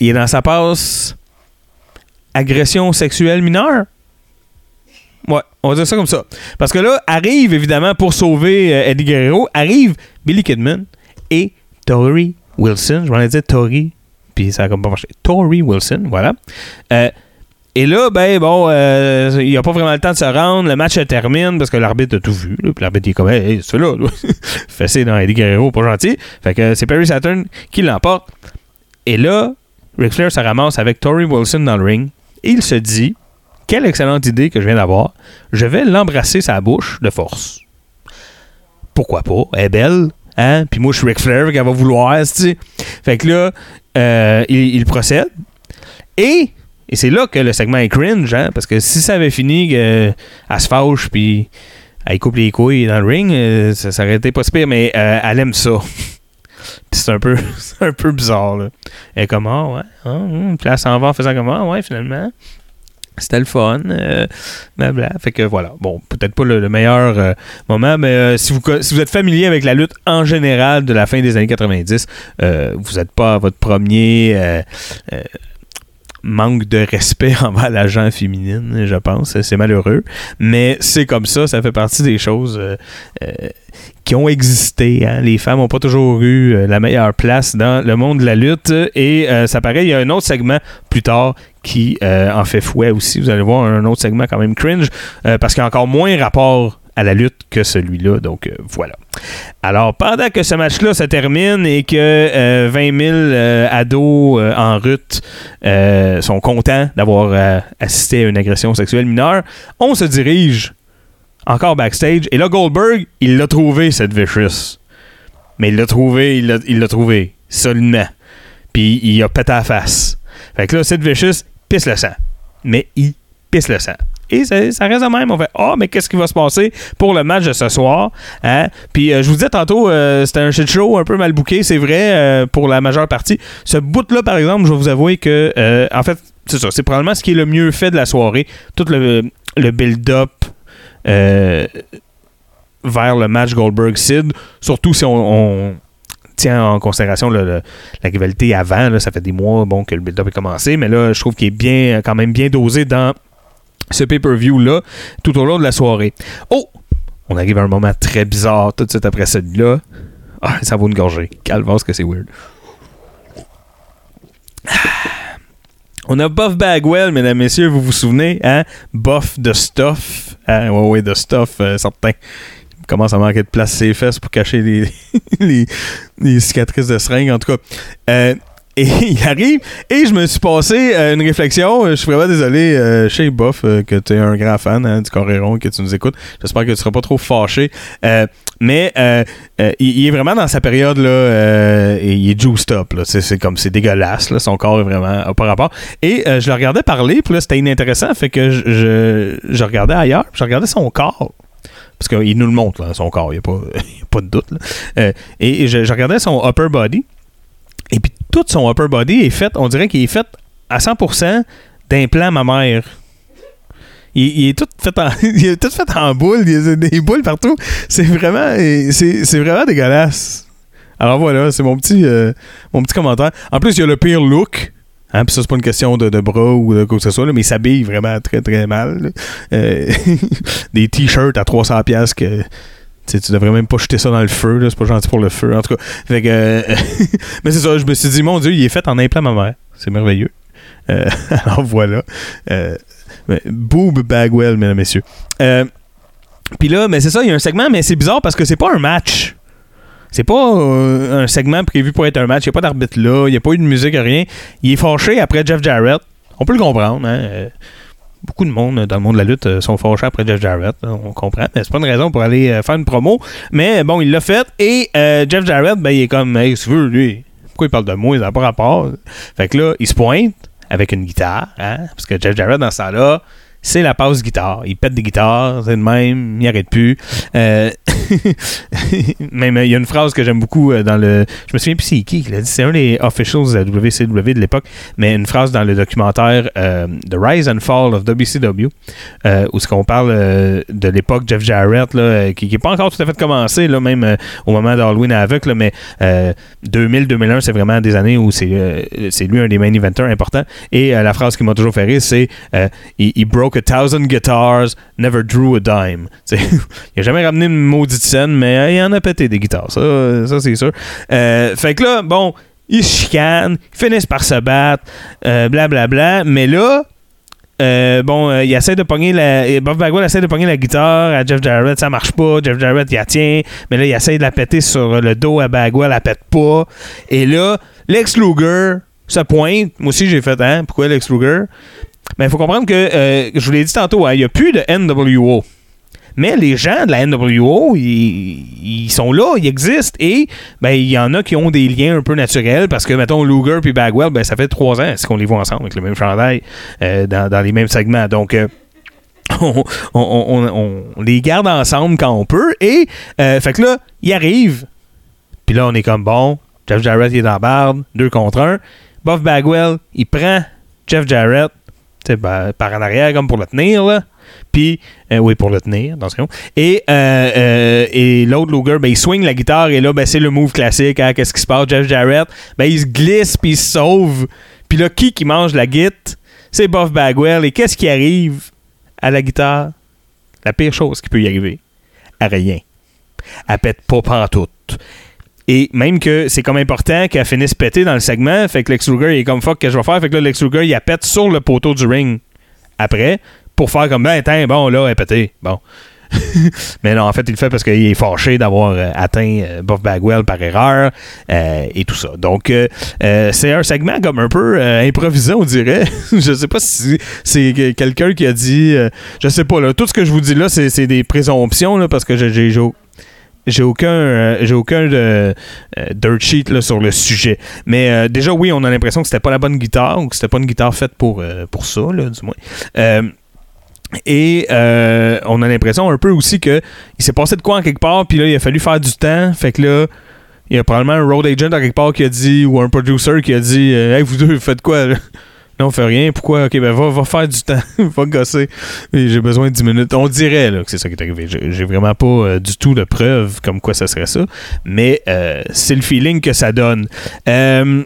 Il est dans sa passe agression sexuelle mineure. Ouais, on va dire ça comme ça. Parce que là, arrive évidemment pour sauver euh, Eddie Guerrero, arrive Billy Kidman et Tori Wilson. Je m'en ai dit Tori, puis ça a comme pas marché. Tori Wilson, voilà. Euh, et là, ben bon, euh, il a pas vraiment le temps de se rendre. Le match se termine parce que l'arbitre a tout vu. Puis l'arbitre il est comme, hey, c'est là. (laughs) fessé dans Eddie Guerrero, pas gentil. Fait que c'est Perry Saturn qui l'emporte. Et là, Ric Flair se ramasse avec Tori Wilson dans le ring. Et il se dit, quelle excellente idée que je viens d'avoir. Je vais l'embrasser sa bouche de force. Pourquoi pas? Elle est belle. Hein? Puis moi, je suis Ric Flair, qu'elle va vouloir. Fait que là, euh, il, procède. Et, et c'est là que le segment est cringe, hein? Parce que si ça avait fini qu'elle se fâche, puis elle coupe les couilles dans le ring, euh, ça, aurait été pas si pire, mais euh, elle aime ça. (laughs) Puis c'est un peu, (laughs) un peu bizarre, là. Elle est comme, ah, ouais, hum. puis elle s'en va en faisant comme, ah, ouais, finalement. C'était le fun. Euh. Fait que voilà. Bon, peut-être pas le, le meilleur euh, moment, mais euh, si, vous, êtes familier avec la lutte en général de la fin des années 90, euh, vous n'êtes pas à votre premier manque de respect (laughs) envers la gent féminine, je pense. C'est malheureux. Mais c'est comme ça. Ça fait partie des choses qui ont existé. hein. Les femmes n'ont pas toujours eu la meilleure place dans le monde de la lutte. Et ça paraît, il y a un autre segment plus tard qui euh, en fait fouet aussi. Vous allez voir un autre segment quand même cringe euh, parce qu'il y a encore moins rapport à la lutte que celui-là. Donc euh, voilà. Alors pendant que ce match-là se termine et que euh, 20 000 euh, ados en rut sont contents d'avoir assisté à une agression sexuelle mineure, on se dirige encore backstage. Et là, Goldberg, il l'a trouvé, cette Vicious. Mais il l'a trouvé, il l'a, trouvé, solidement. Puis il a pété la face. Fait que là, cette Vicious pisse le sang. Mais il pisse le sang. Et ça, ça reste de même. On fait Ah, mais qu'est-ce qui va se passer pour le match de ce soir? Hein? Puis euh, je vous disais tantôt, euh, c'était un shit show un peu mal booké, c'est vrai, euh, pour la majeure partie. Ce bout-là, par exemple, je vais vous avouer que, en fait, c'est ça, c'est probablement ce qui est le mieux fait de la soirée. Tout le, le build-up vers le match Goldberg-Sid, surtout si on tient en considération la rivalité avant. ça fait des mois bon, que le build-up est commencé, mais là, je trouve qu'il est bien, quand même bien dosé dans ce pay-per-view-là tout au long de la soirée. Oh! On arrive à un moment très bizarre tout de suite après celui-là. Ah, ça vaut une gorgée. Calvasse que c'est weird. On a Buff Bagwell, mesdames, messieurs, vous vous souvenez, hein? Buff de stuff. Hein? Ouais, ouais, de stuff, euh, certain. Commence à manquer de place ses fesses pour cacher (laughs) les, les, cicatrices de seringue, en tout cas. Euh, et (laughs) il arrive, et je me suis passé euh, une réflexion. Je suis vraiment désolé, euh, chez Buff, euh, que tu es un grand fan hein, du Coréron, que tu nous écoutes. J'espère que tu seras pas trop fâché. Euh, mais euh, euh, il, est vraiment dans sa période, là, euh, il est juiced up. C'est, comme, c'est dégueulasse. Son corps est vraiment a pas rapport. Et euh, je le regardais parler, puis là, c'était inintéressant. Fait que je, je, regardais ailleurs, je regardais son corps. Parce qu'il nous le montre, son corps, il n'y a, pas- (laughs) a pas de doute. Euh, et je, regardais son upper body. Et puis tout son upper body est fait, on dirait qu'il est fait à 100% d'implants mammaires. Il, il est tout fait en, (laughs) il est tout fait en boule, il y a des boules partout. C'est vraiment, c'est, c'est vraiment dégueulasse. Alors voilà, c'est mon petit, euh, mon petit commentaire. En plus, il y a le pire look. Hein, puis ça, c'est pas une question de, de bras ou de quoi que ce soit, là, mais il s'habille vraiment très très mal. Euh, (laughs) des t-shirts à 300$ piastres que tu devrais même pas jeter ça dans le feu, c'est pas gentil pour le feu. En tout cas, euh, (laughs) mais c'est ça, je me suis dit, mon Dieu, il est fait en implant mammaire. C'est merveilleux. Euh, (laughs) alors voilà. Boob Bagwell, mesdames et messieurs. Puis là, mais c'est ça, il y a un segment, mais c'est bizarre parce que c'est pas un match. C'est pas euh, un segment prévu pour être un match. Il n'y a pas d'arbitre là, il n'y a pas eu de musique, rien. Il est fâché après Jeff Jarrett. On peut le comprendre, hein. euh, Beaucoup de monde dans le monde de la lutte euh, sont fâchés après Jeff Jarrett. là, on comprend. Mais c'est pas une raison pour aller faire une promo. Mais bon, il l'a fait. Et euh, Jeff Jarrett, ben, il est comme, hey, si veux, lui, pourquoi il parle de moi? Ça n'a pas rapport. Fait que là, il se pointe avec une guitare. Hein? Parce que Jeff Jarrett, dans ce temps-là, c'est la passe guitare. Il pète des guitares, c'est le même, il arrête plus. Euh, (laughs) même, il y a une phrase que j'aime beaucoup euh, dans le. Je me souviens plus c'est qui qui l'a dit. C'est un des officials de la WCW de l'époque, mais une phrase dans le documentaire euh, The Rise and Fall of WCW, euh, où ce qu'on parle de l'époque Jeff Jarrett, là, qui n'est pas encore tout à fait commencé, là, même au moment d'Halloween avec, là, mais euh, 2000-2001, c'est vraiment des années où c'est lui un des main eventers importants. Et la phrase qui m'a toujours fait rire, c'est euh, he, he broke a thousand guitars, never drew a dime. (laughs) Il a jamais ramené une maudite scène, mais euh, il en a pété des guitares, ça, ça c'est sûr. Euh, fait que là, bon, ils se chicanent, ils finissent par se battre, euh, blablabla, mais là, bon, il essaie de pogner la. Bob Bagwell essaie de pogner la guitare à Jeff Jarrett, ça marche pas. Jeff Jarrett, il la tient, mais là, il essaie de la péter sur le dos à Bagwell, elle pète pas. Et là, Lex Luger se pointe. Moi aussi, j'ai fait, hein, pourquoi Lex Luger? Mais il faut comprendre que, euh, je vous l'ai dit tantôt, hein, il n'y a plus de NWO. Mais les gens de la NWO, ils, sont là, ils existent. Et ben, il y en a qui ont des liens un peu naturels parce que, mettons, Luger puis Bagwell, ben, ça fait trois ans qu'on les voit ensemble avec le même chandail euh, dans, dans les mêmes segments? Donc, euh, (laughs) on, on- on- on les garde ensemble quand on peut. Et, fait que là, ils arrivent. Puis là, on est comme bon. Jeff Jarrett, il est dans la barde. Deux contre un. Buff Bagwell, il prend Jeff Jarrett ben, par en arrière, comme pour le tenir, là. Puis, euh, oui, pour le tenir, dans ce cas. Et, euh, euh, et l'autre Luger, ben, il swing la guitare et là, ben, c'est le move classique. hein. Qu'est-ce qui se passe? Jeff Jarrett, ben, il se glisse puis il se sauve. Puis là, qui qui mange la guite? C'est Buff Bagwell. Et qu'est-ce qui arrive à la guitare? La pire chose qui peut y arriver. À rien. Elle pète pas pantoute. Et même que c'est comme important qu'elle finisse péter dans le segment, fait que Lex Luger il est comme fuck que je vais faire, fait que là Lex Luger il la pète sur le poteau du ring après pour faire comme ben bon là elle est pétée. Bon. (laughs) Mais non, en fait, il le fait parce qu'il est fâché d'avoir euh, atteint euh, Buff Bagwell par erreur euh, et tout ça. Donc, c'est un segment comme un peu improvisé, on dirait. (laughs) je sais pas si c'est que- quelqu'un qui a dit. je sais pas, là. Tout ce que je vous dis là, c'est c'est des présomptions, là, parce que j'ai- j'ai j'ai au- j'ai aucun, euh, j'ai aucun euh, euh, dirt sheet là, sur le sujet. Mais déjà, oui, on a l'impression que c'était pas la bonne guitare ou que c'était pas une guitare faite pour, pour ça, là, du moins. Et on a l'impression un peu aussi que il s'est passé de quoi en quelque part, puis là, il a fallu faire du temps. Fait que là, il y a probablement un road agent en quelque part qui a dit, ou un producer qui a dit Hey, vous deux, faites quoi là? Non, on fait rien. Pourquoi? Ok, ben va, va faire du temps. (laughs) va gosser. J'ai besoin de 10 minutes. On dirait là, que c'est ça qui est arrivé. J'ai vraiment pas euh, du tout de preuves comme quoi ça serait ça. Mais euh, c'est le feeling que ça donne. Euh,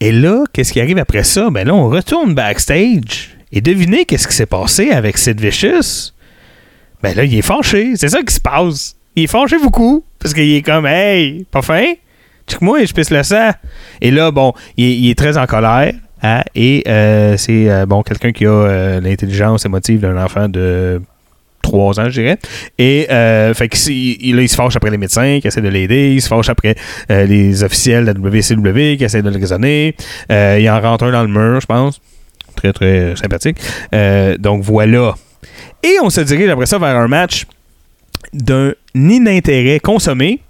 et là, qu'est-ce qui arrive après ça? Ben là, on retourne backstage. Et devinez qu'est-ce qui s'est passé avec Sid Vicious? Ben là, il est fâché. C'est ça qui se passe. Il est fâché beaucoup. Parce qu'il est comme, hey, pas fin? Check-moi, je pisse le sang. Et là, bon, il, est- très en colère. hein, et euh, c'est, euh, bon, quelqu'un qui a euh, l'intelligence émotive d'un enfant de 3 ans, je dirais. Et, fait que il, là, il se fâche après les médecins qui essaient de l'aider. Il se fâche après les officiels de la WCW qui essaient de le raisonner. Il en rentre un dans le mur, je pense. Très, très sympathique. Donc, voilà. Et on se dirige après ça vers un match d'un inintérêt consommé,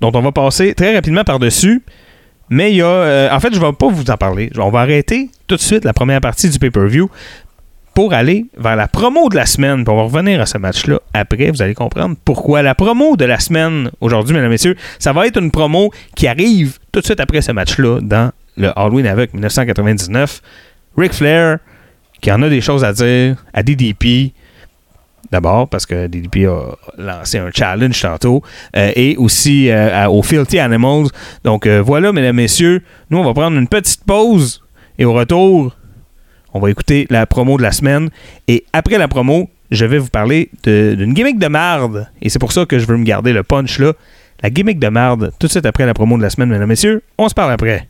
dont on va passer très rapidement par-dessus. Mais il y a. euh, en fait, je ne vais pas vous en parler. On va arrêter tout de suite la première partie du pay-per-view pour aller vers la promo de la semaine. Puis on va revenir à ce match-là après. Vous allez comprendre pourquoi. La promo de la semaine aujourd'hui, mesdames et messieurs, ça va être une promo qui arrive tout de suite après ce match-là dans le Halloween avec 1999. Ric Flair qui en a des choses à dire à DDP. D'abord, parce que DDP a lancé un challenge tantôt. euh, et aussi euh, aux Filthy Animals. Donc euh, voilà, mesdames, messieurs. Nous, on va prendre une petite pause. Et au retour, on va écouter la promo de la semaine. Et après la promo, je vais vous parler d'une gimmick de marde. Et c'est pour ça que je veux me garder le punch là. La gimmick de marde, tout de suite après la promo de la semaine, mesdames, messieurs. On se parle après.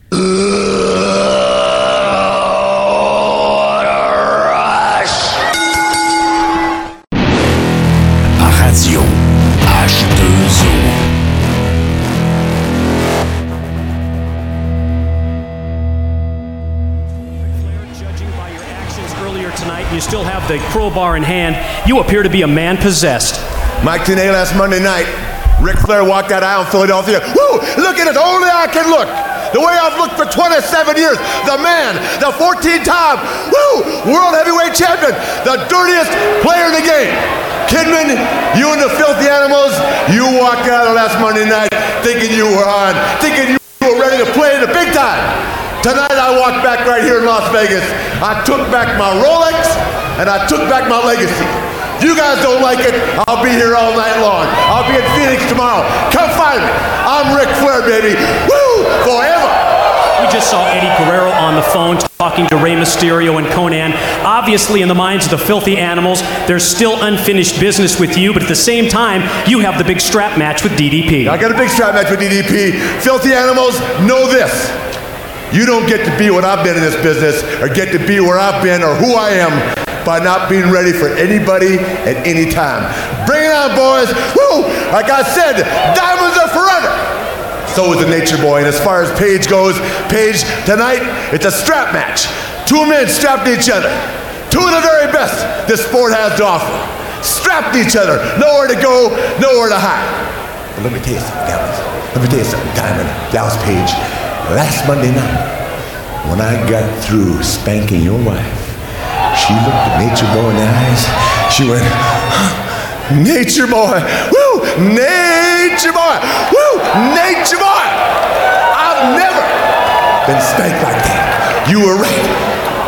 The crowbar in hand. You appear to be a man possessed. Mike Tenay last Monday night, Ric Flair walked that aisle in Philadelphia. Woo! Look at it, only I can look. The way I've looked for 27 years. The man, the 14-time, woo, world heavyweight champion, the dirtiest player in the game. Kidman, you and the filthy animals, you walked out last Monday night thinking you were on, thinking you were ready to play the big time. Tonight I walked back right here in Las Vegas. I took back my Rolex and I took back my legacy. You guys don't like it, I'll be here all night long. I'll be in Phoenix tomorrow. Come find me. I'm Ric Flair, baby. Woo! Forever. We just saw Eddie Guerrero on the phone talking to Rey Mysterio and Conan. Obviously, in the minds of the filthy animals, there's still unfinished business with you, but at the same time, you have the big strap match with DDP. I got a big strap match with DDP. Filthy animals, know this. You don't get to be what I've been in this business or get to be where I've been or who I am by not being ready for anybody at any time. Bring it on, boys. Woo! Like I said, diamonds are forever. So is the Nature Boy. And as far as Paige goes, Paige, tonight, it's a strap match. Two men strapped to each other. Two of the very best this sport has to offer. Strapped to each other. Nowhere to go, nowhere to hide. But let me tell you something. Let me tell you something, Diamond, Dallas Page. Last Monday night, when I got through spanking your wife, she looked at Nature Boy in the eyes. She went, Nature Boy, woo, Nature Boy, woo, Nature Boy. I've never been spanked like that. You were right.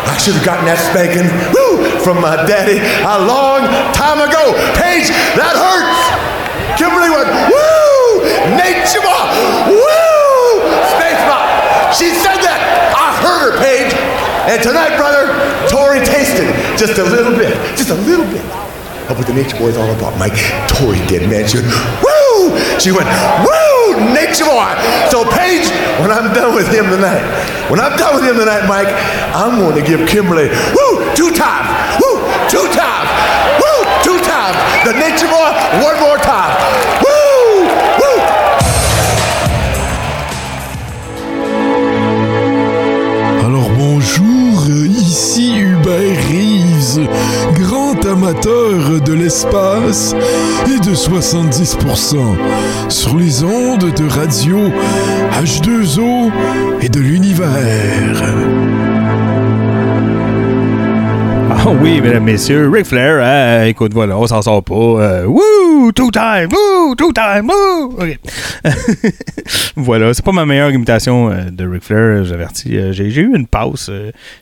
I should have gotten that spanking, woo, from my daddy a long time ago. Paige, that hurts. Kimberly went, woo, Nature Boy, woo. She said that. I heard her, Paige. And tonight, brother, Tori tasted just a little bit, just a little bit of what the Nature Boy is all about, Mike. Tori did, man. She went, woo! She went, woo! Nature Boy. So, Paige, when I'm done with him tonight, when I'm done with him tonight, Mike, I'm going to give Kimberly, woo, two times, woo, two times, woo, two times. The Nature Boy, one more time. Woo! Grand amateur de l'espace et de 70% sur les ondes de radio H2O et de l'univers. Ah oui, mesdames, messieurs, Ric Flair, hein, écoute, voilà, on s'en sort pas. Euh, woo, two time, woo, two time, woo. OK. (laughs) voilà, c'est pas ma meilleure imitation euh, de Ric Flair, j'avertis. Euh, j'ai, j'ai eu une pause.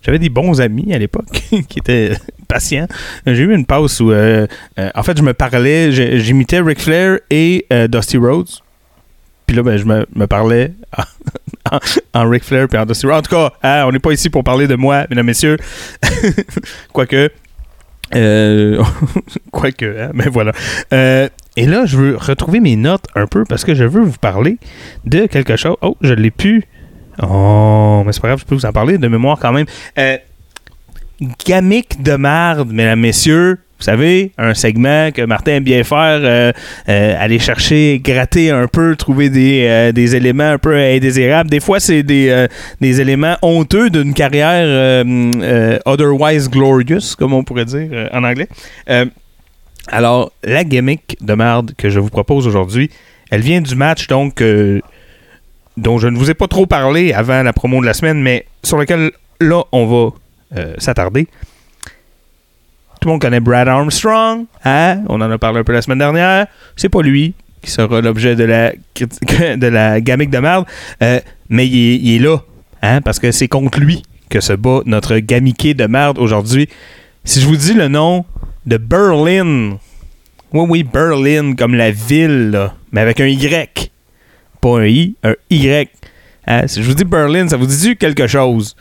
j'avais des bons amis à l'époque (laughs) qui étaient patients. J'ai eu une pause où, euh, euh, en fait, je me parlais, j'imitais Ric Flair et euh, Dusty Rhodes. Puis là, ben, je me, parlais (laughs) en, Ric Flair puis en Dusty Rhodes. En tout cas, hein, on n'est pas ici pour parler de moi, mesdames, messieurs. (laughs) Quoique. (laughs) Quoique, hein, mais voilà. Et là, je veux retrouver mes notes un peu parce que je veux vous parler de quelque chose. Oh, je l'ai pu. Oh, mais c'est pas grave, je peux vous en parler de mémoire quand même. Euh, gamique de marde, mesdames, messieurs. Vous savez, un segment que Martin aime bien faire, euh, euh, aller chercher, gratter un peu, trouver des, euh, des éléments un peu indésirables. Des fois, c'est des, éléments honteux d'une carrière otherwise glorious, comme on pourrait dire en anglais. Alors, la gimmick de merde que je vous propose aujourd'hui, elle vient du match donc dont je ne vous ai pas trop parlé avant la promo de la semaine, mais sur lequel là on va euh, s'attarder. Tout le monde connaît Brad Armstrong, hein? On en a parlé un peu la semaine dernière. C'est pas lui qui sera l'objet de la (laughs) de la gamique de merde, euh, mais il est, là, hein? Parce que c'est contre lui que se bat notre gamiqué de merde aujourd'hui. Si je vous dis le nom de Berlin, oui, oui, Berlin, comme la ville, mais avec un Y. Pas un I, un Y. Hein, Si je vous dis Berlin, ça vous dit quelque chose?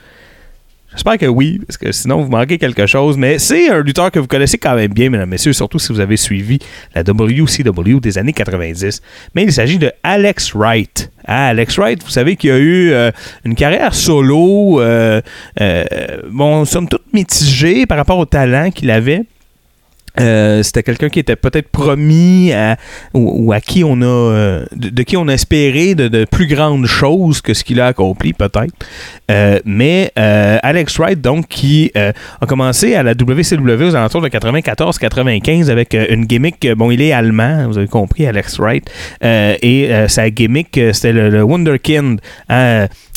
J'espère que oui, parce que sinon vous manquez quelque chose. Mais c'est un lutteur que vous connaissez quand même bien, mesdames, messieurs, surtout si vous avez suivi la WCW des années 90. Mais il s'agit de Alex Wright. Ah, Alex Wright, vous savez qu'il a eu euh, une carrière solo, euh, euh, bon, somme toute mitigée par rapport au talent qu'il avait. Euh, c'était quelqu'un qui était peut-être promis à, ou, à qui on a euh, de, qui on a espéré de, de plus grandes choses que ce qu'il a accompli peut-être. Euh, mais Alex Wright donc qui a commencé à la WCW aux alentours de 94-95 avec euh, une gimmick bon il est allemand vous avez compris Alex Wright. Et sa gimmick c'était le, le Wunderkind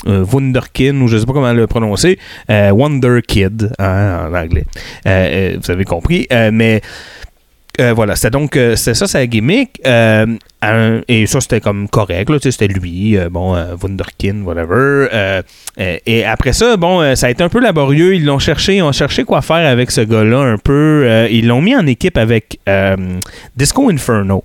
euh, Wunderkind ou je sais pas comment le prononcer euh, Wonder Kid hein, en anglais Euh, vous avez compris mais voilà, c'était donc euh, c'était ça sa gimmick. Et ça, c'était comme correct, c'était lui, bon, Wunderkind, whatever. Et après ça, bon, ça a été un peu laborieux. Ils l'ont cherché, ils ont cherché quoi faire avec ce gars-là un peu. Ils l'ont mis en équipe avec Disco Inferno.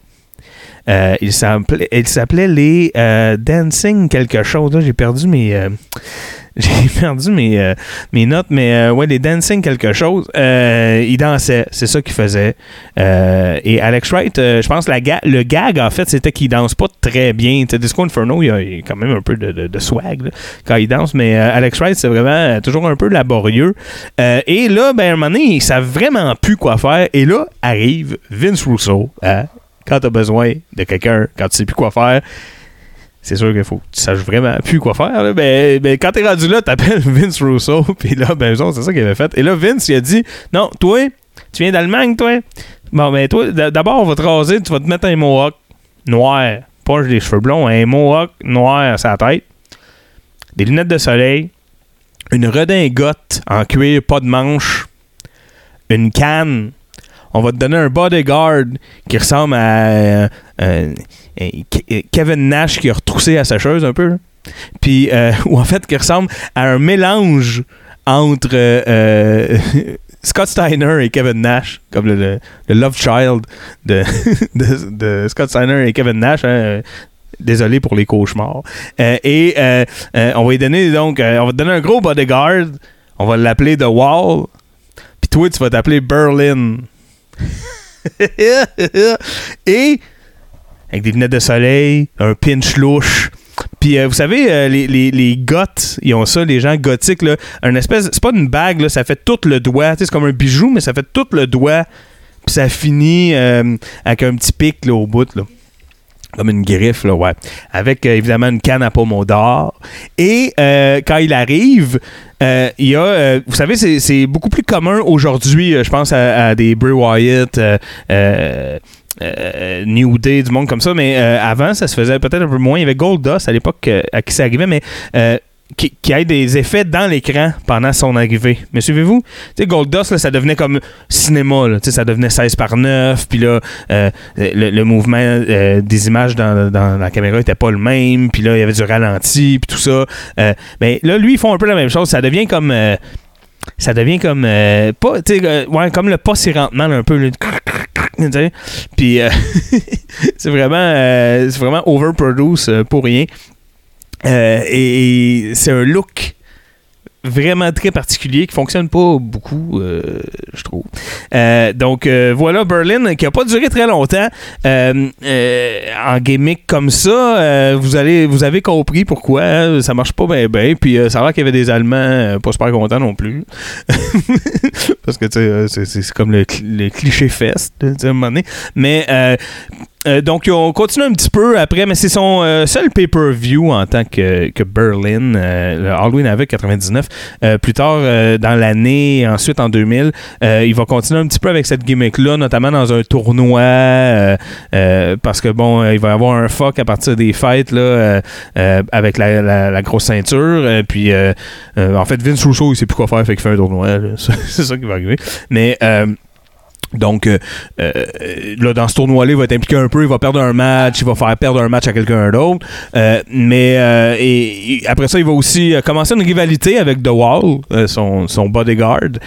Euh, il s'appelait les euh, Dancing quelque chose. J'ai perdu mes. euh, (laughs) j'ai perdu mes, euh, mes notes, mais ouais, les Dancing quelque chose. Il dansait, c'est ça qu'il faisait. Et Alex Wright, je pense la ga- le gag, en fait, c'était qu'il danse pas très bien. Tu sais, Disco Inferno, il a, a quand même un peu de, de- swag quand il danse, mais Alex Wright, c'est vraiment toujours un peu laborieux. Et là, ben, à un moment donné, il savent vraiment plus quoi faire. Et là, arrive Vince Russo. Quand tu as besoin de quelqu'un, quand tu sais plus quoi faire, c'est sûr qu'il faut que tu saches vraiment plus quoi faire. là. Ben, ben, quand t'es rendu là, t'appelles (laughs) Vince Russo, puis là, ben, c'est ça qu'il avait fait. Et là, Vince, il a dit Non, toi, tu viens d'Allemagne, toi Bon, ben, toi, d'abord, on va te raser, tu vas te mettre un mohawk noir, pas des cheveux blonds, un mohawk noir à sa tête, des lunettes de soleil, une redingote en cuir, pas de manche, une canne. On va te donner un bodyguard qui ressemble à euh, euh, euh, Ke- Kevin Nash qui a retroussé à sa chose un peu. Puis, (laughs) ou en fait, qui ressemble à un mélange entre (laughs) Scott Steiner et Kevin Nash, comme le, Love Child (laughs) de, Scott Steiner et Kevin Nash. hein, Désolé pour les cauchemars. Et on va lui donner donc, on va te donner un gros bodyguard. On va l'appeler The Wall. Puis toi, tu vas t'appeler Berlin. (laughs) et avec des lunettes de soleil, un pinch louche. Puis euh, vous savez, euh, les, les, les goths, ils ont ça, les gens gothiques, là, un espèce, c'est pas une bague, là, ça fait tout le doigt, c'est comme un bijou, mais ça fait tout le doigt, puis ça finit euh, avec un petit pic là, au bout, là. Comme une griffe, là, ouais. Avec euh, évidemment une canne à pommeau d'or. Et euh, quand il arrive, euh, il y a. vous savez, c'est- beaucoup plus commun aujourd'hui, je pense à, des Bray Wyatt, New Day, du monde comme ça, mais avant, ça se faisait peut-être un peu moins. Il y avait Goldust à l'époque à qui ça arrivait, mais. Qui, qui ait des effets dans l'écran pendant son arrivée. Mais suivez-vous? Goldust, là, ça devenait comme cinéma. Ça devenait 16 par 9. Puis là, euh, le, mouvement euh, des images dans, la caméra était pas le même. Puis là, il y avait du ralenti. Puis tout ça. Euh, mais là, lui, ils font un peu la même chose. Ça devient comme. ça devient comme. pas, ouais, comme le pas si lentement, là, un peu. Puis (laughs) c'est vraiment, c'est vraiment overproduce pour rien. Euh, et, c'est un look vraiment très particulier qui fonctionne pas beaucoup, euh, je trouve. Euh, donc voilà Berlin qui a pas duré très longtemps en gimmick comme ça. vous avez compris pourquoi hein, ça marche pas bien. Puis ça a l'air qu'il y avait des Allemands pas super contents non plus, (laughs) parce que c'est- comme le, le cliché fest, à un moment donné. Mais euh, donc, on continue un petit peu après, mais c'est son euh, seul pay-per-view en tant que, Berlin, euh, le Halloween avec 99. Euh, plus tard dans l'année, ensuite en 2000, euh, il va continuer un petit peu avec cette gimmick-là, notamment dans un tournoi, parce que bon, il va y avoir un fuck à partir des fêtes là, avec la, grosse ceinture. puis, en fait, Vince Russo, il sait plus quoi faire, fait qu'il fait un tournoi. (laughs) c'est ça qui va arriver. Mais. Donc, euh, euh, là, dans ce tournoi-là, il va être impliqué un peu, il va perdre un match, il va faire perdre un match à quelqu'un d'autre. Euh, mais après ça, il va aussi commencer une rivalité avec The Wall, son, bodyguard,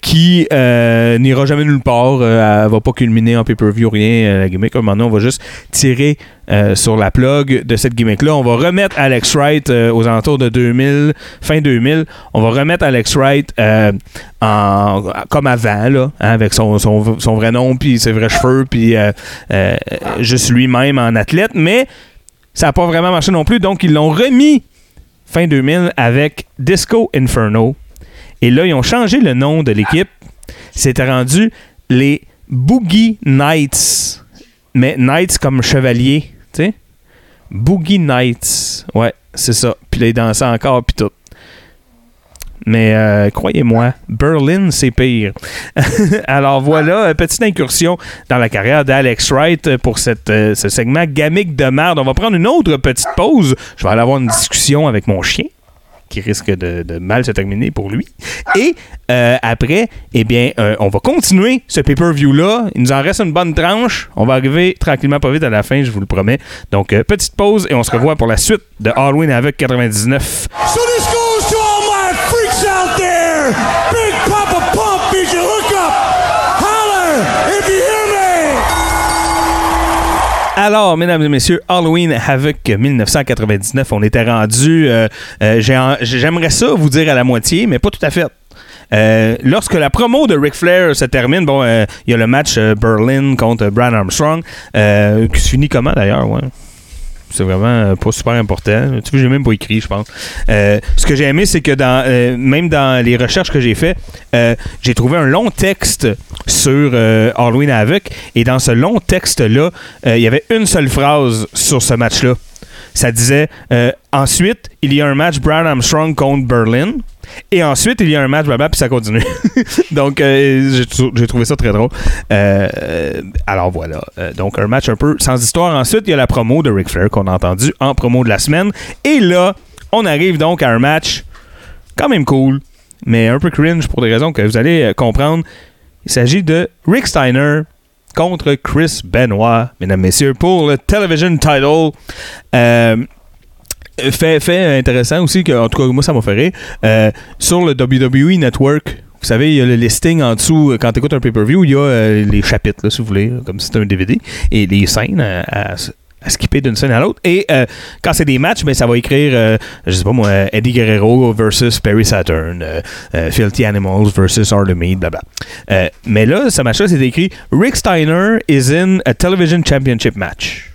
qui n'ira jamais nulle part. Elle va pas culminer en pay-per-view, rien, la gimmick. Maintenant, on va juste tirer euh, sur la plug de cette gimmick-là. On va remettre Alex Wright euh, aux alentours de 2000, fin 2000. On va remettre Alex Wright euh, en, comme avant, là, hein, avec son, son, son vrai nom, puis ses vrais cheveux, puis juste lui-même en athlète. Mais ça n'a pas vraiment marché non plus. Donc, ils l'ont remis fin 2000 avec Disco Inferno. Et là, ils ont changé le nom de l'équipe. C'était rendu les Boogie Nights. Mais Knights comme chevalier, Boogie Nights. Ouais, c'est ça. Puis là, il dansait encore, puis tout. Mais euh, croyez-moi, Berlin, c'est pire. (laughs) Alors voilà, petite incursion dans la carrière d'Alex Wright pour euh, ce segment gamique de merde. On va prendre une autre petite pause. Je vais aller avoir une discussion avec mon chien qui risque de, mal se terminer pour lui. Et euh, après, eh bien, euh, on va continuer ce pay-per-view-là. Il nous en reste une bonne tranche. On va arriver tranquillement pas vite à la fin, je vous le promets. Donc, euh, petite pause et on se revoit pour la suite de Halloween avec 99. So this goes to all my freaks out there. Big Alors, mesdames et messieurs, Halloween Havoc 1999, on était rendu. euh, euh, J'aimerais ça vous dire à la moitié, mais pas tout à fait. Euh, lorsque la promo de Ric Flair se termine, bon, il y a le match Berlin contre Brad Armstrong, qui se finit comment d'ailleurs, ouais? C'est vraiment euh, pas super important. Tu vois, j'ai même pas écrit, je pense. Euh, ce que j'ai aimé, c'est que dans, euh, même dans les recherches que j'ai fait, euh, j'ai trouvé un long texte sur Halloween Havoc. Et dans ce long texte-là, il y avait une seule phrase sur ce match-là. Ça disait Ensuite, il y a un match Brown Armstrong contre Berlin. Et ensuite, il y a un match, blablabla, puis ça continue. (laughs) donc, euh, j'ai trou- j'ai trouvé ça très drôle. Euh, alors voilà. Euh, donc, un match un peu sans histoire. Ensuite, il y a la promo de Ric Flair qu'on a entendu en promo de la semaine. Et là, on arrive donc à un match quand même cool, mais un peu cringe pour des raisons que vous allez comprendre. Il s'agit de Rick Steiner contre Chris Benoit, mesdames, messieurs, pour le Television Title. Fait, intéressant aussi, que, en tout cas, moi, ça m'a fait rire. Euh, sur le WWE Network, vous savez, il y a le listing en dessous, euh, quand tu écoutes un pay-per-view, il y a euh, les chapitres, si vous voulez, comme si c'était un DVD, et les scènes à, skipper d'une scène à l'autre. Et quand c'est des matchs, ben, ça va écrire, euh, je sais pas moi, Eddie Guerrero versus Perry Saturn, euh, Filthy Animals versus the Meat. Euh, mais là, ce match-là, c'est écrit Rick Steiner is in a television championship match.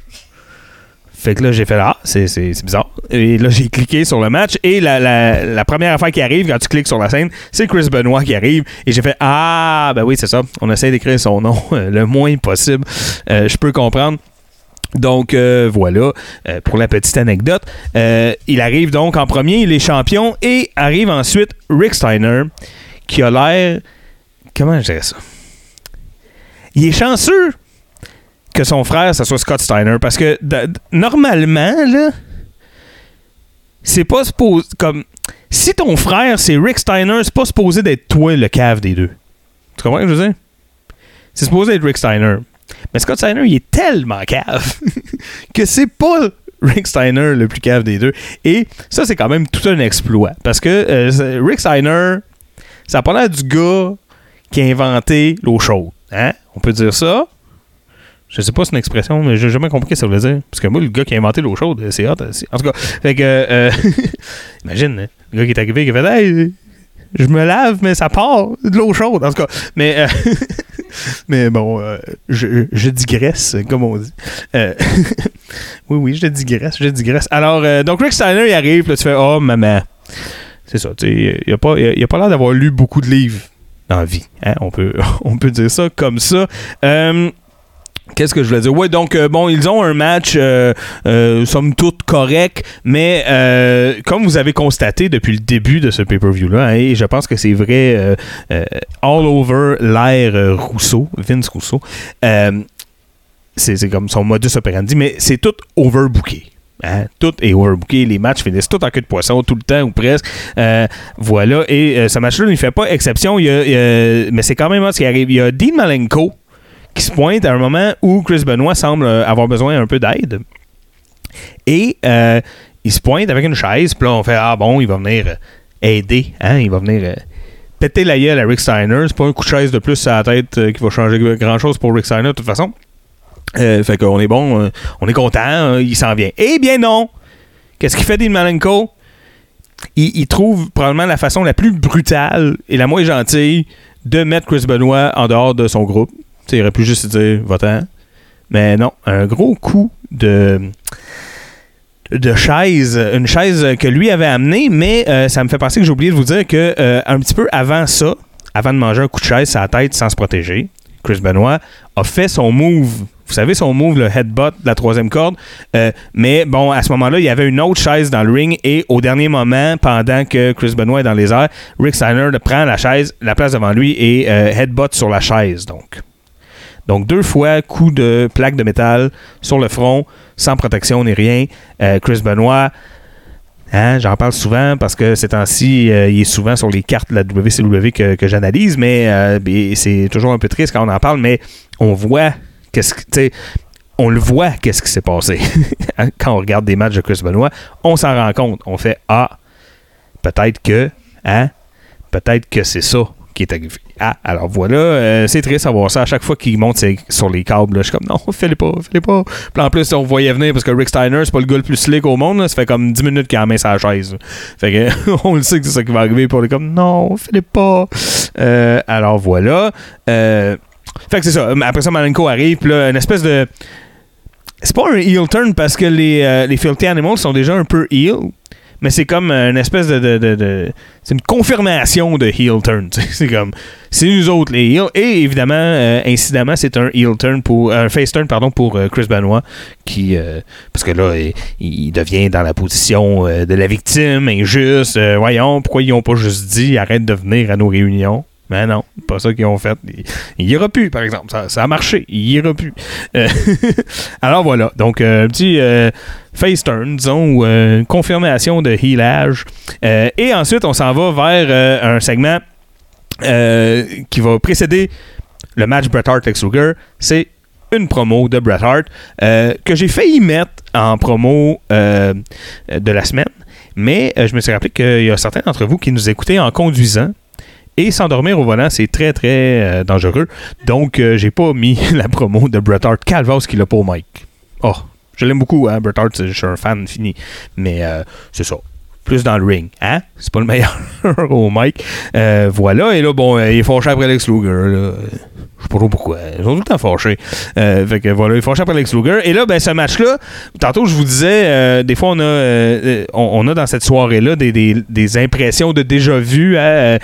Fait que là, j'ai fait Ah, c'est, bizarre. Et là, j'ai cliqué sur le match. Et la, la, première affaire qui arrive quand tu cliques sur la scène, c'est Chris Benoit qui arrive. Et j'ai fait Ah, ben oui, c'est ça. On essaie d'écrire son nom (laughs) euh, le moins possible. Euh, je peux comprendre. Donc euh, voilà, pour la petite anecdote. Il arrive donc en premier, il est champion. Et arrive ensuite Rick Steiner, qui a l'air. Comment je dirais ça? Il est chanceux que son frère, ça soit Scott Steiner. Parce que normalement, là, c'est pas supposé. Comme. Si ton frère, c'est Rick Steiner, c'est pas supposé d'être toi le cave des deux. Tu comprends ce que je veux dire? C'est supposé être Rick Steiner. Mais Scott Steiner, il est tellement cave (laughs) que c'est pas Rick Steiner le plus cave des deux. Et ça, c'est quand même tout un exploit. Parce que euh, Rick Steiner, ça a du gars qui a inventé l'eau chaude. Hein? On peut dire ça. Je sais pas si c'est une expression, mais j'ai jamais compris ce que ça voulait dire. Parce que moi, le gars qui a inventé l'eau chaude, c'est hot. En tout cas, fait que, euh, (laughs) imagine, hein, le gars qui est arrivé, qui a fait Hey, je me lave, mais ça part de l'eau chaude. En tout cas, mais, euh, (laughs) mais bon, euh, je, digresse, comme on dit. Euh, (laughs) oui, oui, je digresse, je digresse. Alors, euh, donc Rick Steiner, il arrive, tu fais Oh, maman. C'est ça, tu sais, il a pas, il a pas l'air d'avoir lu beaucoup de livres dans la vie. hein, On, peut, on peut dire ça comme ça. Qu'est-ce que je voulais dire? Ouais, donc, euh, bon, ils ont un match, euh, euh, somme toute, correct, mais euh, comme vous avez constaté depuis le début de ce pay-per-view-là, hein, et je pense que c'est vrai euh, all over l'ère Rousseau, Vince Rousseau, c'est comme son modus operandi, mais c'est tout overbooké. Hein? Tout est overbooké. Les matchs finissent tout en queue de poisson, tout le temps ou presque. Voilà. Et ce match-là ne fait pas exception. Il y a- mais c'est quand même ce qui arrive. Il y a Dean Malenko qui se pointe à un moment où Chris Benoit semble euh, avoir besoin un peu d'aide. Et euh, il se pointe avec une chaise. Puis là, on fait Ah bon, il va venir euh, aider. Hein? Il va venir. péter la gueule à Rick Steiner. C'est pas un coup de chaise de plus à la tête qui va changer grand chose pour Rick Steiner de toute façon. Euh, fait qu'on est bon, on est content, il s'en vient. Eh bien non! Qu'est-ce qu'il fait Dean Malenko? Il, il trouve probablement la façon la plus brutale et la moins gentille de mettre Chris Benoit en dehors de son groupe. Sais, il aurait pu juste dire votant. Mais non, un gros coup de de chaise, une chaise que lui avait amenée, mais euh, ça me fait penser que j'ai oublié de vous dire que euh, un petit peu avant ça, avant de manger un coup de chaise sur la tête sans se protéger, Chris Benoit, a fait son move. Vous savez, son move, le headbutt de la troisième corde. Euh, mais bon, à ce moment-là, il y avait une autre chaise dans le ring et au dernier moment, pendant que Chris Benoit est dans les airs, Rick Steiner prend la chaise, la place devant lui et headbutt sur la chaise. Donc. Donc, deux fois, coup de plaque de métal sur le front, sans protection ni rien. Euh, Chris Benoit, hein, j'en parle souvent parce que ces temps-ci, euh, il est souvent sur les cartes de la WCW que, j'analyse, mais euh, c'est toujours un peu triste quand on en parle, mais on voit qu'est-ce que. On le voit, qu'est-ce qui s'est passé. (laughs) quand on regarde des matchs de Chris Benoit, on s'en rend compte. On fait Ah, peut-être que, hein, peut-être que c'est ça qui est arrivé. Ah, alors voilà, euh, c'est triste à voir ça. À chaque fois qu'il monte sur les câbles, là, je suis comme non, (laughs) fais-les pas, fais-les pas. Puis en plus, on voyait venir parce que Rick Steiner, c'est pas le gars le plus slick au monde. Ça fait comme 10 minutes qu'il a mis sa chaise. Fait que (laughs) on le sait que c'est ça qui va arriver. Puis on est comme non, fais-les pas. Euh, alors voilà. Euh, fait que c'est ça. Après ça, Malenko arrive. Là, une espèce de. C'est pas un heel turn parce que les, les Filthy Animals sont déjà un peu heel. Mais c'est comme une espèce de. de- de- c'est une confirmation de heel turn. (laughs) C'est comme. C'est nous autres les heels. Et évidemment, euh, incidemment, c'est un heel turn pour. Un face turn, pardon, pour euh, Chris Benoit. Qui. euh, parce que là, il, il devient dans la position de la victime, injuste. Voyons, pourquoi ils ont pas juste dit arrête de venir à nos réunions? Mais non, pas ça qu'ils ont fait. Il, il ira plus, par exemple. Ça, a marché. Il ira plus. Euh, (laughs) alors voilà. Donc, euh, un petit euh, face turn, disons, ou une confirmation de healage. Et ensuite, on s'en va vers un segment qui va précéder le match Bret Hart Lex Luger. C'est une promo de Bret Hart que j'ai failli mettre en promo de la semaine. Mais je me suis rappelé qu'il y a certains d'entre vous qui nous écoutaient en conduisant. Et s'endormir au volant, c'est très, très euh, dangereux. Donc, euh, j'ai pas mis (laughs) la promo de Bret Hart. Calvas qui l'a au mic. Oh, je l'aime beaucoup, hein, Bret Hart. Je suis un fan fini. Mais euh, c'est ça. Plus dans le ring. Hein? C'est pas le meilleur (laughs) au mic. Euh, voilà. Et là, bon, euh, il est fâché après Lex Luger. Je sais pas trop pourquoi. Ils sont tout le temps fâchés. Euh, fait que voilà, il est fâché après Lex Luger. Et là, ben, ce match-là, tantôt, je vous disais, euh, des fois, on a, euh, on, a dans cette soirée-là des, des, impressions de déjà vu. Hein,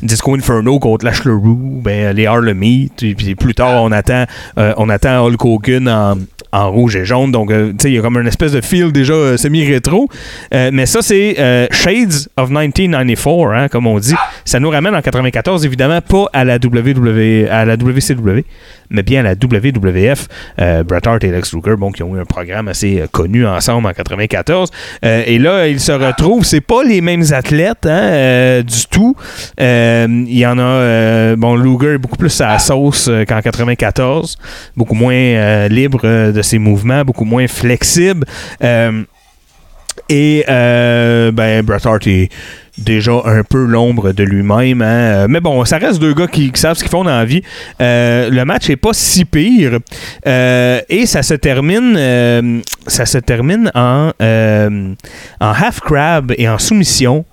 Disco Inferno contre Lash LaRue, ben, les Harlem Heat. Puis plus tard, on attend, on attend Hulk Hogan en, en rouge et jaune. Donc, euh, tu sais, il y a comme une espèce de feel déjà euh, semi-rétro. Euh, mais ça, c'est Shades of 1994, hein, comme on dit. Ça nous ramène en 94, évidemment, pas à la, WW, à la WCW, mais bien à la WWF. Bret Hart et Lex Luger, bon, qui ont eu un programme assez connu ensemble en 94. Euh, et là, ils se retrouvent. C'est pas les mêmes athlètes hein, du tout. Il y en a. bon, Luger est beaucoup plus à la sauce qu'en 94. Beaucoup moins libre euh, de ses mouvements, beaucoup moins flexible. Euh, et euh, ben, Bret Hart est déjà un peu l'ombre de lui-même. hein. Euh, Mais bon, ça reste deux gars qui, savent ce qu'ils font dans la vie. Euh, le match est pas si pire. Et ça se termine, ça se termine en, en half crab et en soumission.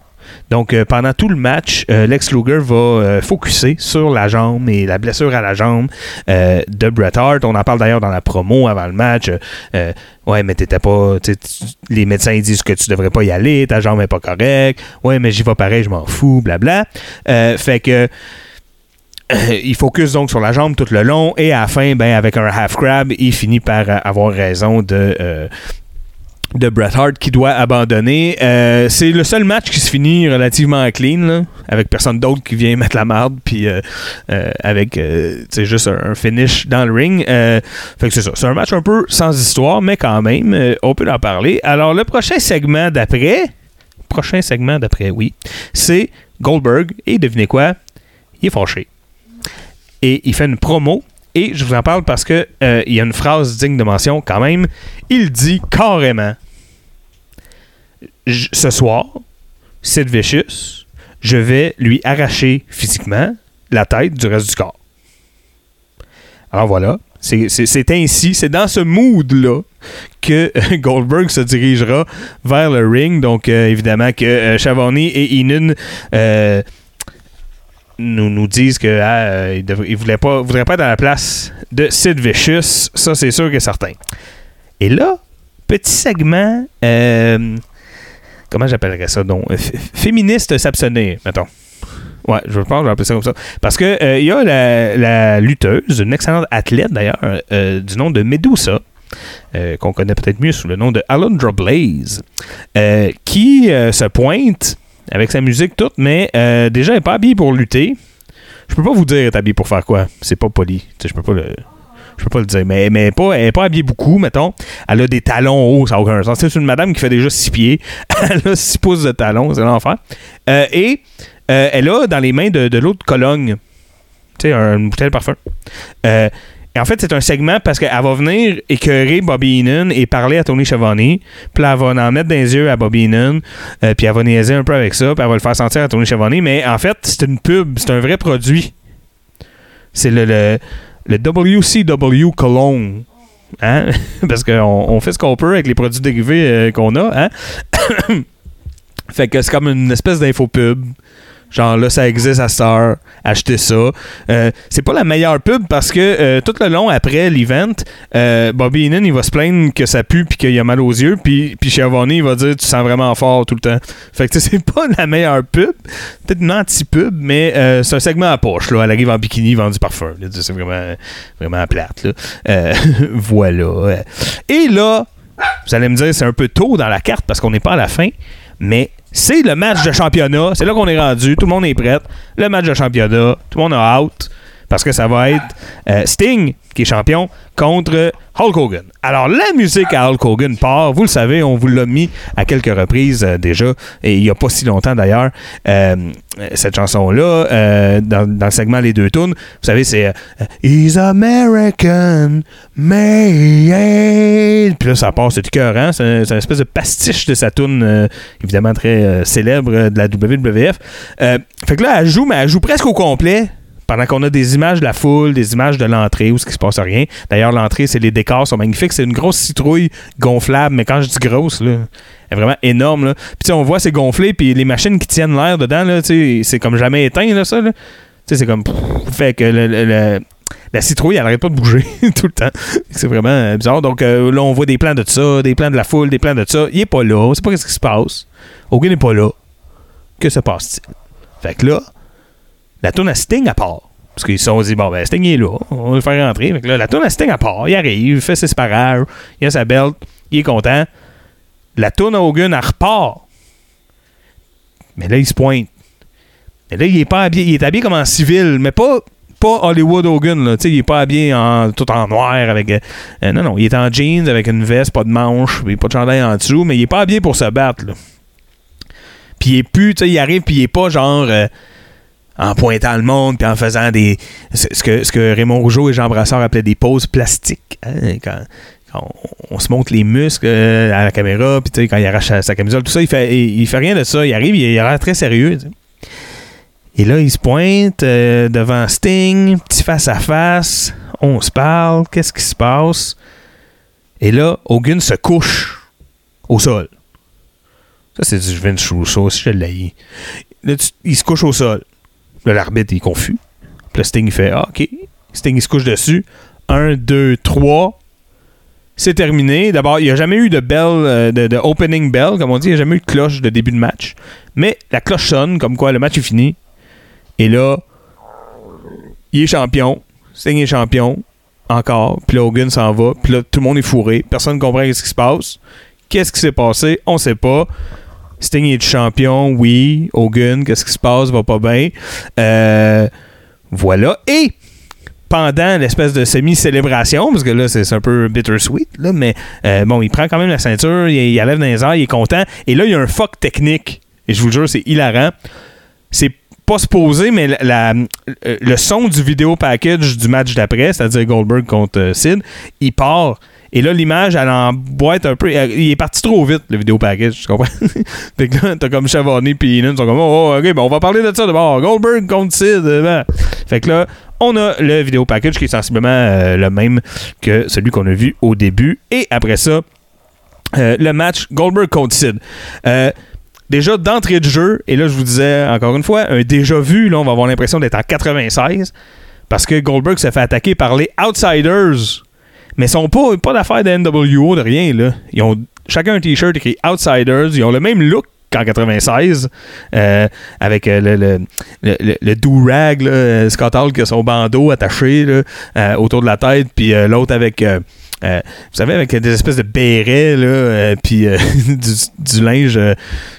Donc, euh, pendant tout le match, euh, Lex Luger va euh, focuser sur la jambe et la blessure à la jambe de Bret Hart. On en parle d'ailleurs dans la promo avant le match. Ouais, mais t'étais pas. Les médecins disent que tu devrais pas y aller, ta jambe est pas correcte. Ouais, mais j'y vais pareil, je m'en fous, blabla. Fait que. il focus donc sur la jambe tout le long et à la fin, ben, avec un half crab, il finit par avoir raison de, de Bret Hart qui doit abandonner. Euh, c'est le seul match qui se finit relativement clean, avec personne d'autre qui vient mettre la marde, puis euh, euh, avec euh, juste un, finish dans le ring. Euh, fait que c'est ça. C'est un match un peu sans histoire, mais quand même, on peut en parler. Alors, le prochain segment d'après, prochain segment d'après, oui, c'est Goldberg. Et devinez quoi? Il est fâché. Et il fait une promo. Et je vous en parle parce que euh, il y a une phrase digne de mention quand même. Il dit carrément Ce soir, Sid Vicious, je vais lui arracher physiquement la tête du reste du corps. Alors voilà. C'est- ainsi, c'est dans ce mood-là que euh, (laughs) Goldberg se dirigera vers le ring. Donc, euh, évidemment, que euh, et Inun nous, nous disent que ah, euh, devraient- ils voulaient pas, voudraient pas être à la place de Sid Vicious. Ça, c'est sûr que certain. Et là, petit segment, euh, comment j'appellerais ça donc? Féministe s'abstenir, mettons. Ouais, je pense que je vais appeler ça comme ça. Parce que euh, il y a la, lutteuse, une excellente athlète d'ailleurs, euh, du nom de Medusa, euh, qu'on connaît peut-être mieux sous le nom de Alundra Blaze, euh, qui euh, se pointe avec sa musique toute, mais euh, déjà elle n'est pas habillée pour lutter. Je peux pas vous dire elle est habillée pour faire quoi. C'est pas poli. Je peux pas le. Je peux pas le dire. Mais, mais pas, elle n'est pas habillée beaucoup, mettons. Elle a des talons hauts, ça n'a aucun sens. C'est une madame qui fait déjà 6 pieds. (laughs) elle a 6 pouces de talons, c'est l'enfer. Euh, et euh, elle a dans les mains de, de l'autre Cologne, tu sais, un- une bouteille de parfum. Euh, et en fait, c'est un segment parce qu'elle va venir écœurer Bobby Heenan et parler à Tony Schiavone. Puis elle va en mettre dans les yeux à Bobby Heenan. euh, puis elle va niaiser un peu avec ça. Puis elle va le faire sentir à Tony Schiavone. Mais en fait, c'est une pub. C'est un vrai produit. C'est le, le, le WCW Cologne. Hein? (laughs) Parce qu'on on fait ce qu'on peut avec les produits dérivés euh, qu'on a. Hein? (coughs) fait que c'est comme une espèce d'infopub. Genre là, ça existe à Star, achetez ça. Euh, c'est pas la meilleure pub parce que euh, tout le long après l'event, euh, Bobby Heenan il va se plaindre que ça pue puis qu'il a mal aux yeux, puis puis il va dire tu sens vraiment fort tout le temps. Fait que (laughs) c'est pas la meilleure pub, peut-être une anti-pub, mais c'est un segment à poche là. Elle arrive en bikini, vend du parfum. C'est vraiment vraiment plate là. (laughs) Voilà. Et là, vous allez me dire c'est un peu tôt dans la carte parce qu'on n'est pas à la fin, mais c'est le match de championnat. C'est là qu'on est rendu. Tout le monde est prêt. Le match de championnat. Tout le monde a out. Parce que ça va être euh, Sting, qui est champion, contre Hulk Hogan. Alors, la musique à Hulk Hogan part. Vous le savez, on vous l'a mis à quelques reprises euh, déjà. Et il n'y a pas si longtemps d'ailleurs. euh, cette chanson-là, euh, dans, dans le segment Les deux tunes, vous savez, c'est He's American made. Puis là, ça passe, c'est. C'est un- c'est une espèce de pastiche de sa tune, évidemment très célèbre de la WWF. Fait que là, elle joue, mais elle joue presque au complet. Pendant qu'on a des images de la foule, des images de l'entrée où ce qui se passe rien. D'ailleurs, l'entrée, c'est les décors sont magnifiques. C'est une grosse citrouille gonflable, mais quand je dis grosse, là, elle est vraiment énorme. Là. Puis on voit c'est gonflé, puis les machines qui tiennent l'air dedans, là, c'est comme jamais éteint, là, ça. là. C'est comme. Fait que la citrouille, elle arrête pas de bouger (laughs) tout le temps. C'est vraiment euh, bizarre. Donc euh, là, on voit des plans de ça, des plans de la foule, des plans de ça. Il est pas là. On sait pas ce qui se passe. Aucun n'est pas là. Que se passe-t-il? Fait que là, la tourne à Sting à part. Parce qu'ils se sont dit, bon, ben, Sting est là, on va le faire rentrer. Là, la tourne à Sting à part, il arrive, il fait ses parages, il a sa belt, il est content. La tourne à Hogan, elle repart. Mais là, il se pointe. Mais là, il est pas habillé, il est habillé comme en civil, mais pas, pas Hollywood Hogan, là. Il est pas habillé en, tout en noir avec. euh, non, non, il est en jeans avec une veste, pas de manche, puis pas de chandail en dessous, mais il est pas habillé pour se battre, là. Puis il est plus, tu sais, il arrive, puis il est pas genre. euh, en pointant le monde, puis en faisant des. Ce que, ce que Raymond Rougeau et Jean Brassard appelaient des poses plastiques. hein, quand, on, se montre les muscles euh, à la caméra, puis quand il arrache sa, camisole, tout ça, il fait, il, fait rien de ça. Il arrive, il, il a l'air très sérieux. Et là, il se pointe euh, devant Sting, petit face-à-face. On se parle, qu'est-ce qui se passe? Et là, Hogan se couche au sol. Ça, c'est du Vince Russo, si je l'ai. Là, il se couche au sol. Là, l'arbitre est confus. Puis là, Sting il fait Ah, OK. Sting il se couche dessus. Un, deux, trois. C'est terminé. D'abord, il n'y a jamais eu de bell, euh, de, de opening bell, comme on dit. Il n'y a jamais eu de cloche de début de match. Mais la cloche sonne, comme quoi le match est fini. Et là, il est champion. Sting est champion. Encore. Puis là, Hogan s'en va. Puis là, tout le monde est fourré. Personne ne comprend ce qui se passe. Qu'est-ce qui s'est passé? On sait pas. Sting est champion, oui. Hogan, qu'est-ce qui se passe? Va pas bien. Euh, voilà. Et pendant l'espèce de semi-célébration, parce que là, c'est un peu bittersweet, là, mais euh, bon, il prend quand même la ceinture, il, il la lève dans les airs, il est content. Et là, il y a un fuck technique. Et je vous le jure, c'est hilarant. C'est pas supposé, mais la- la- euh, le son du vidéo package du match d'après, c'est-à-dire Goldberg contre Sid, il part. Et là, l'image, elle emboîte un peu. Il est parti trop vite, le vidéo package, tu comprends? (laughs) fait que là, t'as comme Chavonné puis Heenan sont comme, oh, ok, ben on va parler de ça d'abord. Goldberg contre Sid. euh, ben. Fait que là, on a le vidéo package qui est sensiblement euh, le même que celui qu'on a vu au début. Et après ça, euh, le match Goldberg contre Sid. Déjà d'entrée de jeu, et là je vous disais encore une fois, un déjà vu, là on va avoir l'impression d'être en 96, parce que Goldberg se fait attaquer par les Outsiders, mais ils sont pas, pas d'affaires de NWO, de rien, là. Ils ont chacun un t-shirt écrit Outsiders, ils ont le même look qu'en 96, euh, avec euh, le, le, le, do-rag, euh, Scott Hall qui a son bandeau attaché là, autour de la tête, puis l'autre avec, euh, vous savez, avec des espèces de bérets, là, euh, puis euh, (laughs) du, linge,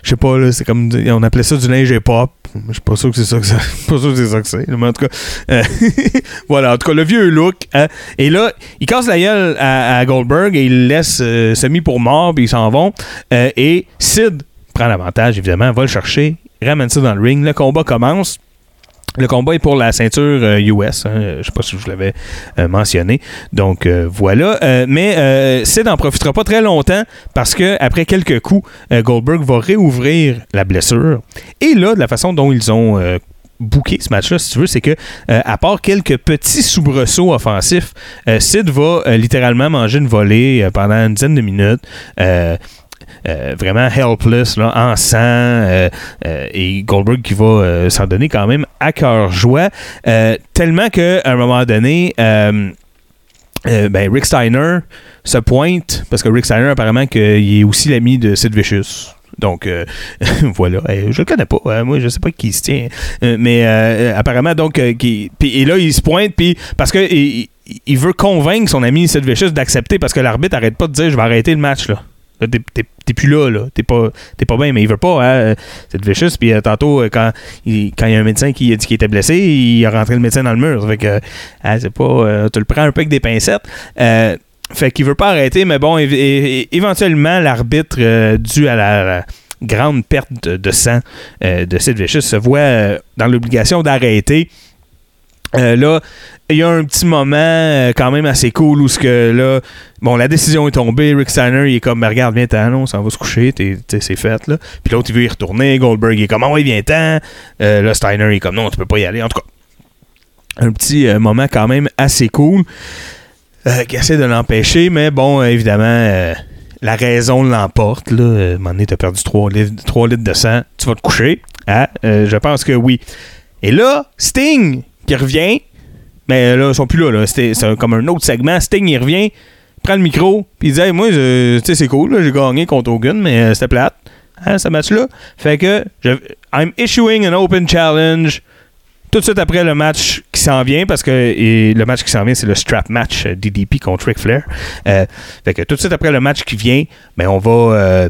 je sais pas, là, c'est comme, on appelait ça du linge hip-hop. Je suis pas sûr que c'est ça que (laughs) c'est mais en tout cas, (laughs) voilà, en tout cas, le vieux look. hein. et là, il casse la gueule à, à Goldberg et il laisse semi pour mort, puis ils s'en vont. Et Sid prend l'avantage, évidemment, va le chercher, ramène ça dans le ring. Le combat commence. Le combat est pour la ceinture euh, US. hein. Je sais pas si je l'avais euh, mentionné. Donc euh, voilà. Euh, mais euh, Sid n'en profitera pas très longtemps parce que après quelques coups, euh, Goldberg va réouvrir la blessure. Et là, de la façon dont ils ont euh, booké ce match-là, si tu veux, c'est que euh, à part quelques petits soubresauts offensifs, euh, Sid va euh, littéralement manger une volée euh, pendant une dizaine de minutes. Euh, vraiment helpless, là, en sang, euh, euh, et Goldberg qui va s'en donner quand même à cœur joie, tellement qu'à un moment donné, ben, Rick Steiner se pointe, parce que Rick Steiner, apparemment, qu'il est aussi l'ami de Sid Vicious. Donc, (laughs) voilà. Euh, je le connais pas. hein. moi, je sais pas qui se tient. Mais apparemment, donc, qui- et là, il se pointe, puis parce que il veut convaincre son ami Sid Vicious d'accepter, parce que l'arbitre arrête pas de dire je vais arrêter le match, là. Là, t'es- plus là, là. T'es pas, pas bien, mais il veut pas, hein. Sid Vicious. Puis euh, tantôt, euh, quand il, quand y a un médecin qui a dit qu'il était blessé, il a rentré le médecin dans le mur. Fait que, hein, c'est pas. euh, tu le prends un peu avec des pincettes. Euh, fait qu'il veut pas arrêter, mais bon, éventuellement, l'arbitre, euh, dû à la, grande perte de, sang euh, de Sid Vicious, se voit euh, dans l'obligation d'arrêter. Euh, là, il y a un petit moment euh, quand même assez cool où ce que là, bon, la décision est tombée. Rick Steiner, il est comme, Ben, regarde, viens-t'en, on s'en va se coucher, c'est fait, là. Puis l'autre, il veut y retourner. Goldberg, il est comme, ah ouais, viens-t'en. Euh, là, Steiner, il est comme, non, tu peux pas y aller. En tout cas, un petit moment quand même assez cool qui essaie de l'empêcher, mais bon, évidemment, la raison l'emporte. Là. À un moment donné, t'as perdu 3 litres, 3 litres de sang, tu vas te coucher. Hein? Je pense que oui. Et là, Sting qui revient, mais là, ils sont plus là. là. C'était comme un autre segment. Sting, il revient, prend le micro, puis il dit Moi, tu sais, c'est cool, j'ai gagné contre Hogan, mais euh, c'était plate, hein, ce match-là. Fait que, je, I'm issuing an open challenge tout de suite après le match qui s'en vient, parce que le match qui s'en vient, c'est le strap match euh, DDP contre Ric Flair. Euh, fait que tout de suite après le match qui vient, ben on va. euh,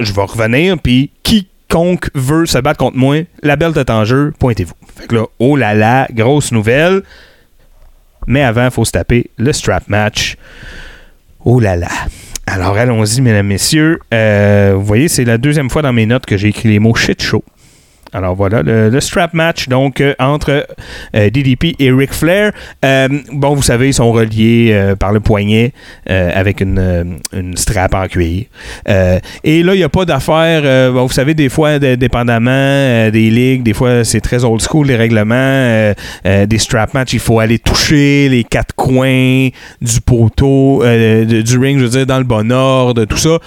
je vais revenir, puis quiconque veut se battre contre moi, la belle est en jeu, pointez-vous. Fait que là, oh là là, grosse nouvelle. Mais avant, il faut se taper le strap match. Oh là là. Alors allons-y, mesdames, messieurs. Euh, vous voyez, c'est la deuxième fois dans mes notes que j'ai écrit les mots shit show. Alors voilà, le, strap match donc euh, entre euh, DDP et Ric Flair. Euh, bon, vous savez, ils sont reliés par le poignet avec une, strap en cuir. Et là, il n'y a pas d'affaire. vous savez, des fois, dépendamment des ligues, des fois, c'est très old school les règlements. des strap match, il faut aller toucher les quatre coins du poteau, du ring, je veux dire, dans le bon ordre, tout ça.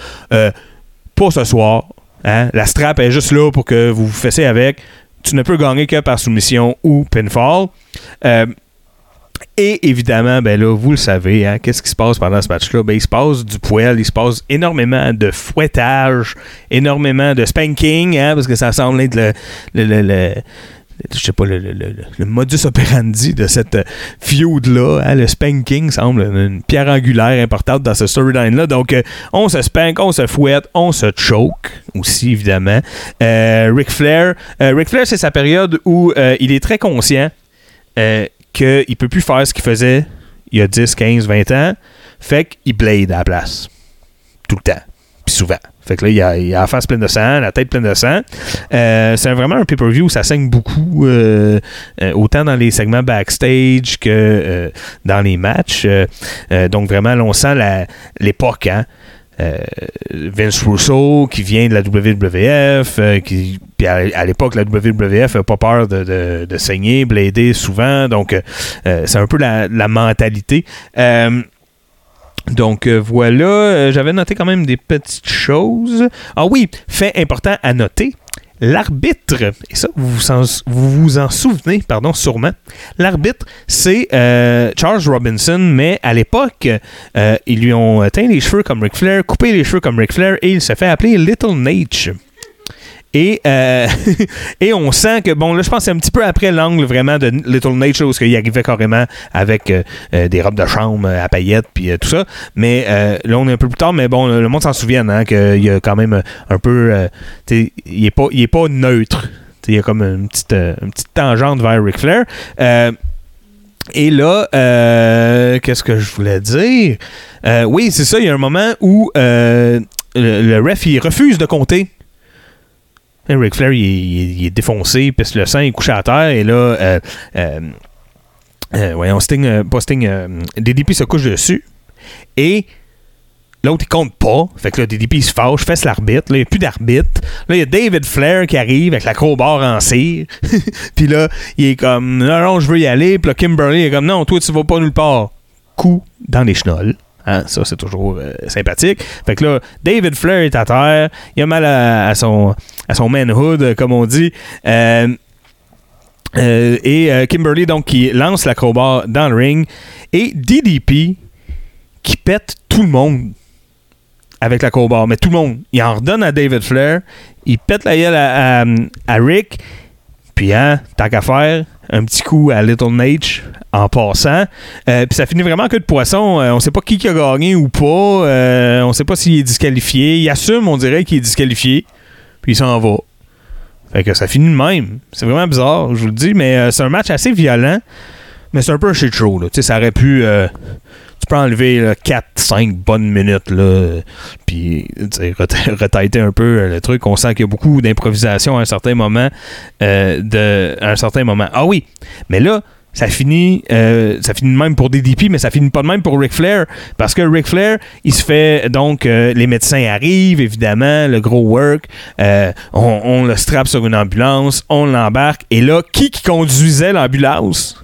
Pas ce soir. Hein? La strap est juste là pour que vous vous fassiez avec. Tu ne peux gagner que par soumission ou pinfall. Euh, et évidemment, ben là, vous le savez, hein, qu'est-ce qui se passe pendant ce match-là? Ben, il se passe du poil, il se passe énormément de fouettage, énormément de spanking, hein, parce que ça semble être le, le- le- je sais pas, le, le- le- modus operandi de cette euh, feud-là. hein, le spanking semble une pierre angulaire importante dans ce storyline-là. Donc, euh, on se spank, on se fouette, on se choke aussi, évidemment. Euh, Ric Flair, Ric Flair, c'est sa période où il est très conscient qu'il ne peut plus faire ce qu'il faisait il y a 10, 15, 20 ans. Fait qu'il blade à la place. Tout le temps. Souvent. Fait que là, il il a la face pleine de sang, la tête pleine de sang. Euh, c'est vraiment un pay-per-view où ça saigne beaucoup, euh, euh, autant dans les segments backstage que dans les matchs. Donc vraiment, on sent l'époque, hein. Vince Russo qui vient de la WWF, qui, puis à, l'époque, la WWF n'a pas peur de, saigner, blader souvent, donc c'est un peu la mentalité. Donc euh, voilà, Euh, j'avais noté quand même des petites choses. Ah oui, fait important à noter. l'arbitre, et ça, vous vous en, souvenez, pardon, sûrement, l'arbitre, c'est euh, Charles Robinson, mais à l'époque, ils lui ont teint les cheveux comme Ric Flair, coupé les cheveux comme Ric Flair, et il se fait appeler Little Nate. Et, euh, (laughs) et on sent que, bon, là, je pense c'est un petit peu après l'angle vraiment de Little Nature, où il arrivait carrément avec euh, euh, des robes de chambre à paillettes, puis tout ça. Mais là, on est un peu plus tard, mais bon, le monde s'en souvient, hein, qu'il y a quand même un peu. il est pas, il pas neutre. Il y a comme une petite, une petite tangente vers Ric Flair. Et là, euh, qu'est-ce que je voulais dire? Oui, c'est ça, il y a un moment où le, le ref, il refuse de compter. Là, Ric Flair, il, est défoncé, pisse le sang, est couché à terre, et là, euh, euh, euh, voyons, Sting, euh, pas Sting, DDP se couche dessus, et l'autre, il compte pas. Fait que là, DDP, il se fâche, fesse l'arbitre, là, il n'y a plus d'arbitre. Là, il y a David Flair qui arrive avec la crowbar en cire, (laughs) puis là, il est comme, non, non, je veux y aller, puis là, Kimberly est comme, non, toi, tu vas pas nulle part. Coup dans les chenolles. Hein, ça, c'est toujours euh, sympathique. Fait que là, David Flair est à terre. Il a mal à, son, à son manhood, comme on dit. Euh, euh, et Kimberly, donc, qui lance la crowbar dans le ring. Et DDP, qui pète tout le monde avec la crowbar. Mais tout le monde. Il en redonne à David Flair. Il pète la gueule à- à Rick. Puis, hein, tant qu'à faire, un petit coup à Little Nate en passant. Euh, puis ça finit vraiment que de poisson. Euh, on sait pas qui qui a gagné ou pas. Euh, on sait pas s'il est disqualifié. Il assume, on dirait qu'il est disqualifié. Puis il s'en va. Fait que ça finit de même. C'est vraiment bizarre, je vous le dis. Mais euh, c'est un match assez violent. Mais c'est un peu un shit show. Là. Ça aurait pu. Tu peux enlever 4-5 bonnes minutes. Là, puis tu sais, reta- (laughs) retailler un peu euh, le truc. On sent qu'il y a beaucoup d'improvisation à un certain moment. euh, de, à un certain moment. Ah oui, mais là, ça finit, euh, ça finit de même pour DDP, mais ça finit pas de même pour Ric Flair. Parce que Ric Flair, il se fait donc, les médecins arrivent, évidemment, le gros work. on, le strappe sur une ambulance, on l'embarque. Et là, qui conduisait l'ambulance?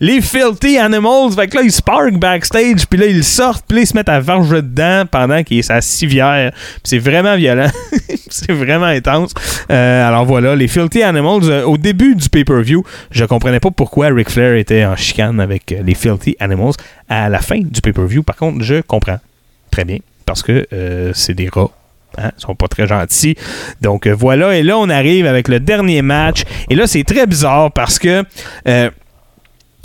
Les Filthy Animals, fait que là, ils spark backstage, puis là, ils sortent, puis là, ils se mettent à varger dedans pendant qu'il est sa civière. C'est vraiment violent. (laughs) c'est vraiment intense. Euh, alors voilà, les Filthy Animals, euh, au début du pay-per-view, je comprenais pas pourquoi Ric Flair était en chicane avec euh, les Filthy Animals. À la fin du pay-per-view, par contre, je comprends très bien, parce que c'est des rats. Hein, ils sont pas très gentils. Donc voilà, et là on arrive avec le dernier match. Et là c'est très bizarre parce que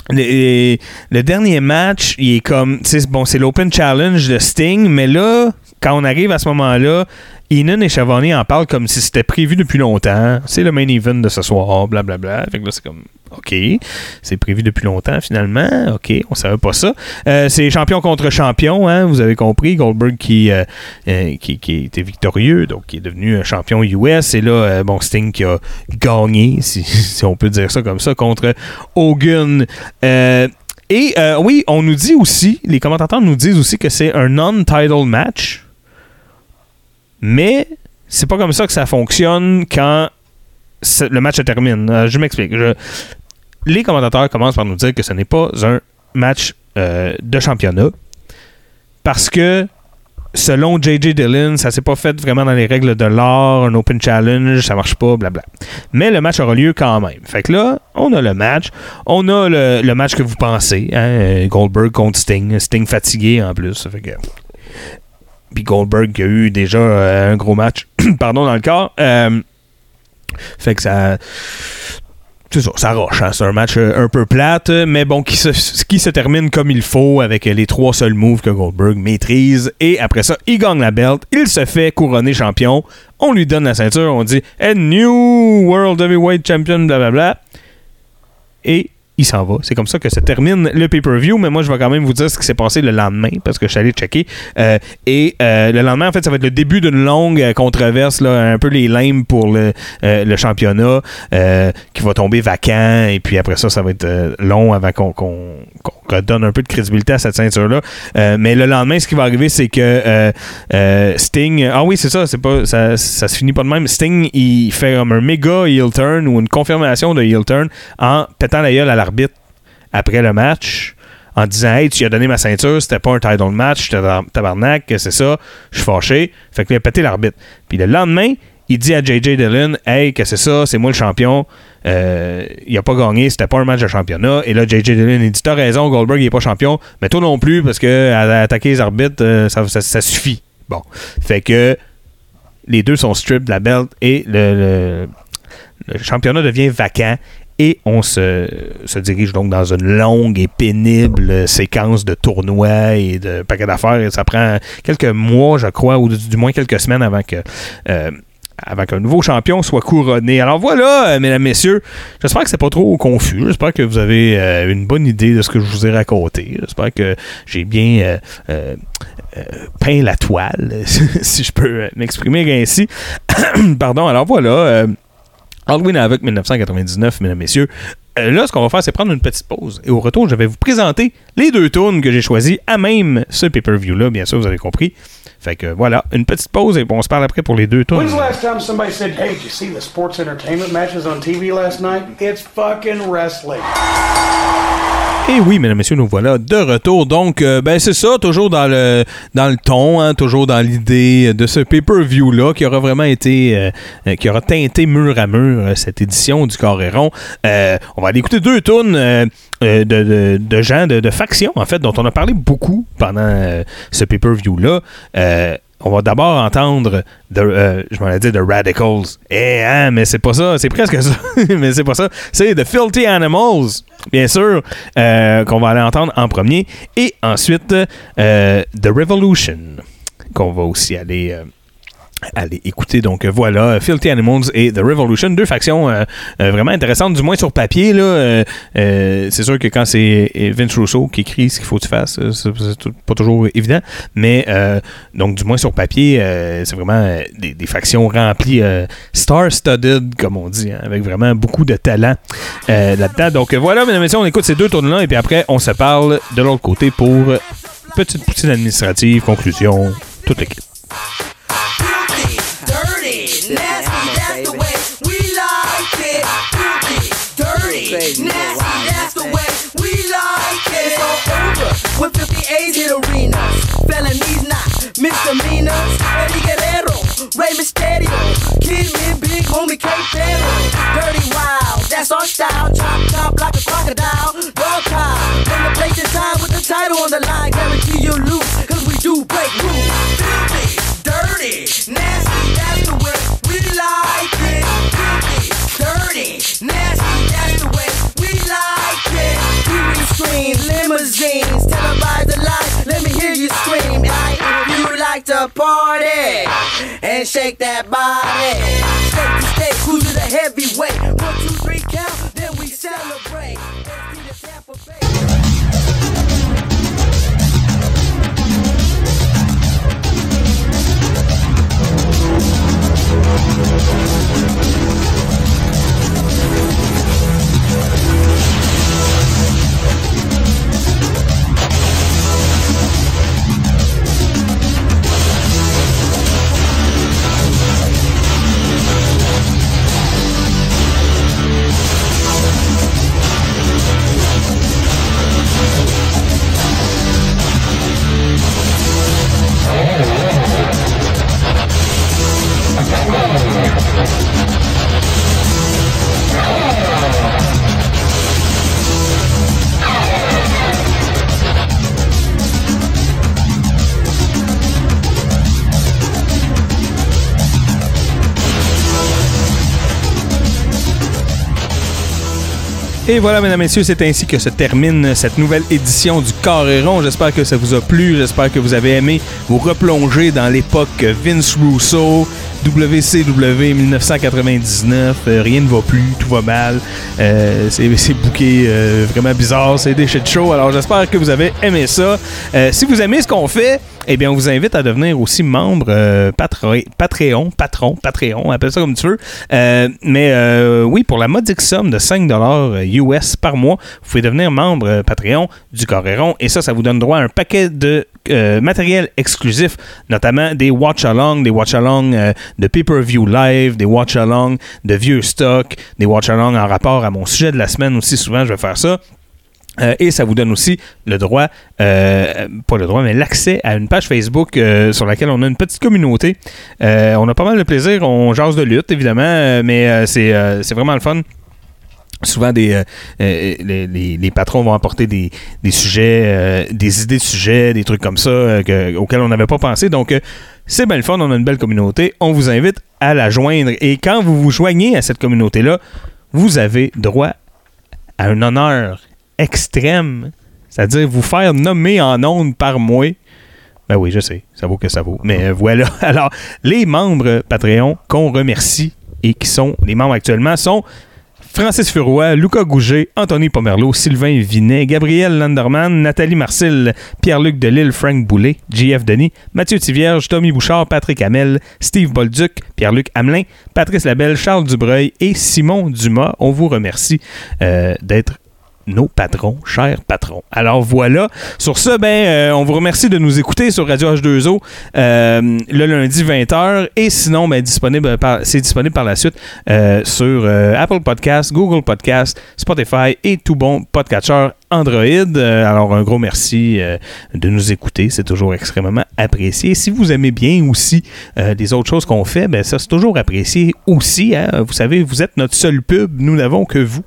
le, dernier match, il est comme. Bon, c'est l'Open Challenge de Sting, mais là, quand on arrive à ce moment-là, Inan et Chavani en parlent comme si c'était prévu depuis longtemps. C'est le main event de ce soir, blablabla. Fait que là, c'est comme. OK. C'est prévu depuis longtemps, finalement. OK. On savait pas ça. Euh, c'est champion contre champion, hein, vous avez compris. Goldberg qui, euh, euh, qui, était victorieux, donc qui est devenu champion US. Et là, bon, Sting qui a gagné, si, (laughs) si on peut dire ça comme ça, contre Hogan. Et oui, on nous dit aussi, les commentateurs nous disent aussi que c'est un non-title match. Mais c'est pas comme ça que ça fonctionne quand le match se termine. Euh, je m'explique. Les commentateurs commencent par nous dire que ce n'est pas un match euh, de championnat parce que selon J.J. Dillon, ça s'est pas fait vraiment dans les règles de l'art, un open challenge, ça marche pas, blabla. Mais le match aura lieu quand même. Fait que là, on a le match. On a le, match que vous pensez. hein, Goldberg contre Sting. Sting fatigué en plus. Fait que... Puis Goldberg a eu déjà euh, un gros match (clears throat) pardon, dans le corps. Fait que ça. C'est ça, ça roche. hein. C'est un match euh, un peu plate, mais bon, qui se, qui se termine comme il faut avec les trois seuls moves que Goldberg maîtrise. Et après ça, il gagne la belt. Il se fait couronner champion. On lui donne la ceinture. On dit A new World Heavyweight Champion, blablabla. Et il s'en va. C'est comme ça que se termine le pay-per-view, mais moi, je vais quand même vous dire ce qui s'est passé le lendemain, parce que je suis allé checker. Euh, et euh, le lendemain, en fait, ça va être le début d'une longue euh, controverse, là, un peu les limes pour le, le championnat, qui va tomber vacant, et puis après ça, ça va être long avant qu'on redonne un peu de crédibilité à cette ceinture-là. Mais le lendemain, ce qui va arriver, c'est que Sting... Ah oui, c'est ça, c'est pas ça, ça se finit pas de même. Sting, il fait comme un méga heel turn, ou une confirmation de heel turn, en pétant la gueule à après le match en disant Hey, tu lui as donné ma ceinture, c'était pas un title match, tabarnak, que c'est ça, je suis fâché. Fait que il a pété l'arbitre. Puis le lendemain, il dit à JJ Dillon Hey, que c'est ça C'est moi le champion. Euh, il a pas gagné, c'était pas un match de championnat. Et là, JJ Dillon, il dit T'as raison, Goldberg, il est pas champion. Mais toi non plus, parce que à- attaquer les arbitres, euh, ça, suffit. Bon. Fait que les deux sont stripped de la belt et le- le championnat devient vacant. Et on se, se dirige donc dans une longue et pénible séquence de tournois et de paquets d'affaires. Ça prend quelques mois, je crois, ou du, moins quelques semaines avant que. euh, qu'un nouveau champion soit couronné. Alors voilà, mesdames, messieurs, j'espère que c'est pas trop confus. J'espère que vous avez euh, une bonne idée de ce que je vous ai raconté. J'espère que j'ai bien euh, peint la toile, (laughs) si je peux m'exprimer ainsi. (coughs) Pardon, alors voilà. Halloween Havoc 1999, mesdames, messieurs. Euh, là, ce qu'on va faire, c'est prendre une petite pause. Et au retour, je vais vous présenter les deux tunes que j'ai choisies à même ce pay-per-view-là. Bien sûr, vous avez compris. Fait que voilà, une petite pause et on se parle après pour les deux tunes. When's the last time somebody said, hey, did you see the sports entertainment matches on TV last night? It's fucking wrestling. Et oui, mesdames, messieurs, nous voilà de retour. Donc, euh, ben c'est ça, toujours dans le dans le ton, hein, toujours dans l'idée de ce pay-per-view-là qui aura vraiment été, euh, qui aura teinté mur à mur euh, cette édition du Coréron. On va aller écouter deux tunes de, gens, de, factions, en fait, dont on a parlé beaucoup pendant ce pay-per-view-là. Euh, on va d'abord entendre, je m'en ai dit, The Radicals. Eh, hein, mais c'est pas ça, c'est presque ça, (laughs) mais c'est pas ça. C'est The Filthy Animals, bien sûr, euh, qu'on va aller entendre en premier. Et ensuite, euh, The Revolution, qu'on va aussi aller... aller écouter. Donc voilà, Filthy Animals et The Revolution, deux factions euh, euh, vraiment intéressantes, du moins sur papier. Là, euh, c'est sûr que quand c'est Vince Russo qui écrit ce qu'il faut que tu fasses, c'est tout- pas toujours évident, mais donc du moins sur papier, c'est vraiment des, factions remplies, star-studded, comme on dit, hein, avec vraiment beaucoup de talent là-dedans. Donc voilà, mesdames et messieurs, on écoute ces deux tournes-là et puis après, on se parle de l'autre côté pour petite poutine administrative, conclusion, l'équipe. dirty, nasty, that's the way we like it. Filthy, dirty, nasty, that's the way we like it. It's all over when 50 A's hit arenas. Felonies not misdemeanors. Eddie Guerrero, Rey Mysterio, Kid Man, Big Homie K. Ferro. Dirty Wild, that's our style. Chop, chop like a crocodile. Dog time, when the place is time with the title on the line. Limousines, televise the life. Let me hear you scream. If you like to party and shake that body. To state, cruise to the heavyweight. One, two, three, count, then we celebrate. Let's see the Tampa Bay. Let's! Et voilà, mesdames, messieurs, c'est ainsi que se termine cette nouvelle édition du Carréron. J'espère que ça vous a plu. J'espère que vous avez aimé vous replonger dans l'époque Vince Russo, WCW 1999. Euh, rien ne va plus, tout va mal. Euh, c'est bouqué euh, vraiment bizarre. C'est des shit shows. Alors, j'espère que vous avez aimé ça. Euh, si vous aimez ce qu'on fait, eh bien, on vous invite à devenir aussi membre euh, Patre- Patreon, patron, Patreon, appelle ça comme tu veux. Euh, mais euh, oui, pour la modique somme de 5 US par mois, vous pouvez devenir membre euh, Patreon du Coréron. Et ça, ça vous donne droit à un paquet de euh, matériel exclusif, notamment des watch-along, des watch-along euh, de pay-per-view live, des watch-along de vieux stock, des watch-along en rapport à mon sujet de la semaine aussi. Souvent, je vais faire ça. Euh, et ça vous donne aussi le droit, euh, pas le droit, mais l'accès à une page Facebook euh, sur laquelle on a une petite communauté. On a pas mal de plaisir, on jase de lutte évidemment, mais c'est vraiment le fun. Souvent, des, les, patrons vont apporter des, des sujets, des idées de sujets, des trucs comme ça que- auxquels on n'avait pas pensé. Donc, c'est bien le fun, on a une belle communauté. On vous invite à la joindre. Et quand vous vous joignez à cette communauté-là, vous avez droit à un honneur extrême, c'est-à-dire vous faire nommer en ondes par moi. Ben oui, je sais, ça vaut que ça vaut. Mais euh, voilà. (laughs) Alors, les membres Patreon qu'on remercie et qui sont les membres actuellement sont Francis Furoy, Lucas Gouget, Anthony Pomerleau, Sylvain Vinet, Gabriel Landerman, Nathalie Marcel, Pierre-Luc Delille, Frank Boulet, JF Denis, Mathieu Tivierge, Tommy Bouchard, Patrick Hamel, Steve Bolduc, Pierre-Luc Hamelin, Patrice Labelle, Charles Dubreuil et Simon Dumas. On vous remercie euh, d'être nos patrons, chers patrons. Alors voilà. Sur ce, ben, euh, on vous remercie de nous écouter sur Radio H2O euh, le lundi 20h et sinon, ben, disponible c'est disponible par la suite euh, sur Apple Podcast, Google Podcast, Spotify et tout bon podcatcher Android. Euh, alors un gros merci euh, de nous écouter, c'est toujours extrêmement apprécié. Si vous aimez bien aussi euh, des autres choses qu'on fait, ben ça c'est toujours apprécié aussi. hein. Vous savez, vous êtes notre seul pub, nous n'avons que vous.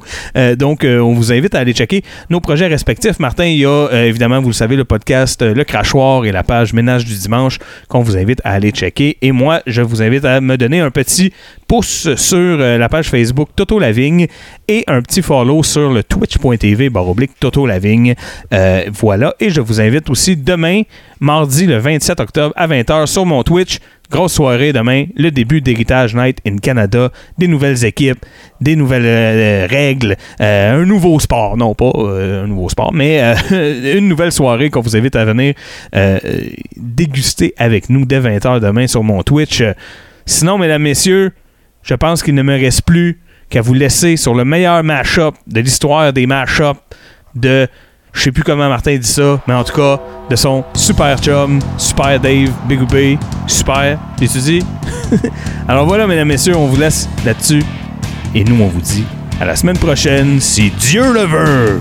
Donc on vous invite à aller checker nos projets respectifs. Martin, il y a évidemment, vous le savez, le podcast Le Crachoir et la page Ménage du dimanche qu'on vous invite à aller checker. Et moi, je vous invite à me donner un petit pouce sur euh, la page Facebook Toto Lavigne et un petit follow sur le twitch.tv baroblique Toto Lavigne. Euh, voilà. Et je vous invite aussi demain, mardi le 27 octobre à 20h sur mon Twitch. Grosse soirée demain, le début d'Héritage Night in Canada, des nouvelles équipes, des nouvelles euh, règles, un nouveau sport, non pas un nouveau sport, mais (laughs) une nouvelle soirée qu'on vous invite à venir déguster avec nous dès 20h demain sur mon Twitch. Sinon, mesdames, messieurs, je pense qu'il ne me reste plus qu'à vous laisser sur le meilleur mash-up de l'histoire des mash-up de. Je sais plus comment Martin dit ça, mais en tout cas, de son super chum, super Dave, Big B, super. J'ai-tu dit? (laughs) Alors voilà, mesdames, messieurs, on vous laisse là-dessus. Et nous, on vous dit à la semaine prochaine, si Dieu le veut!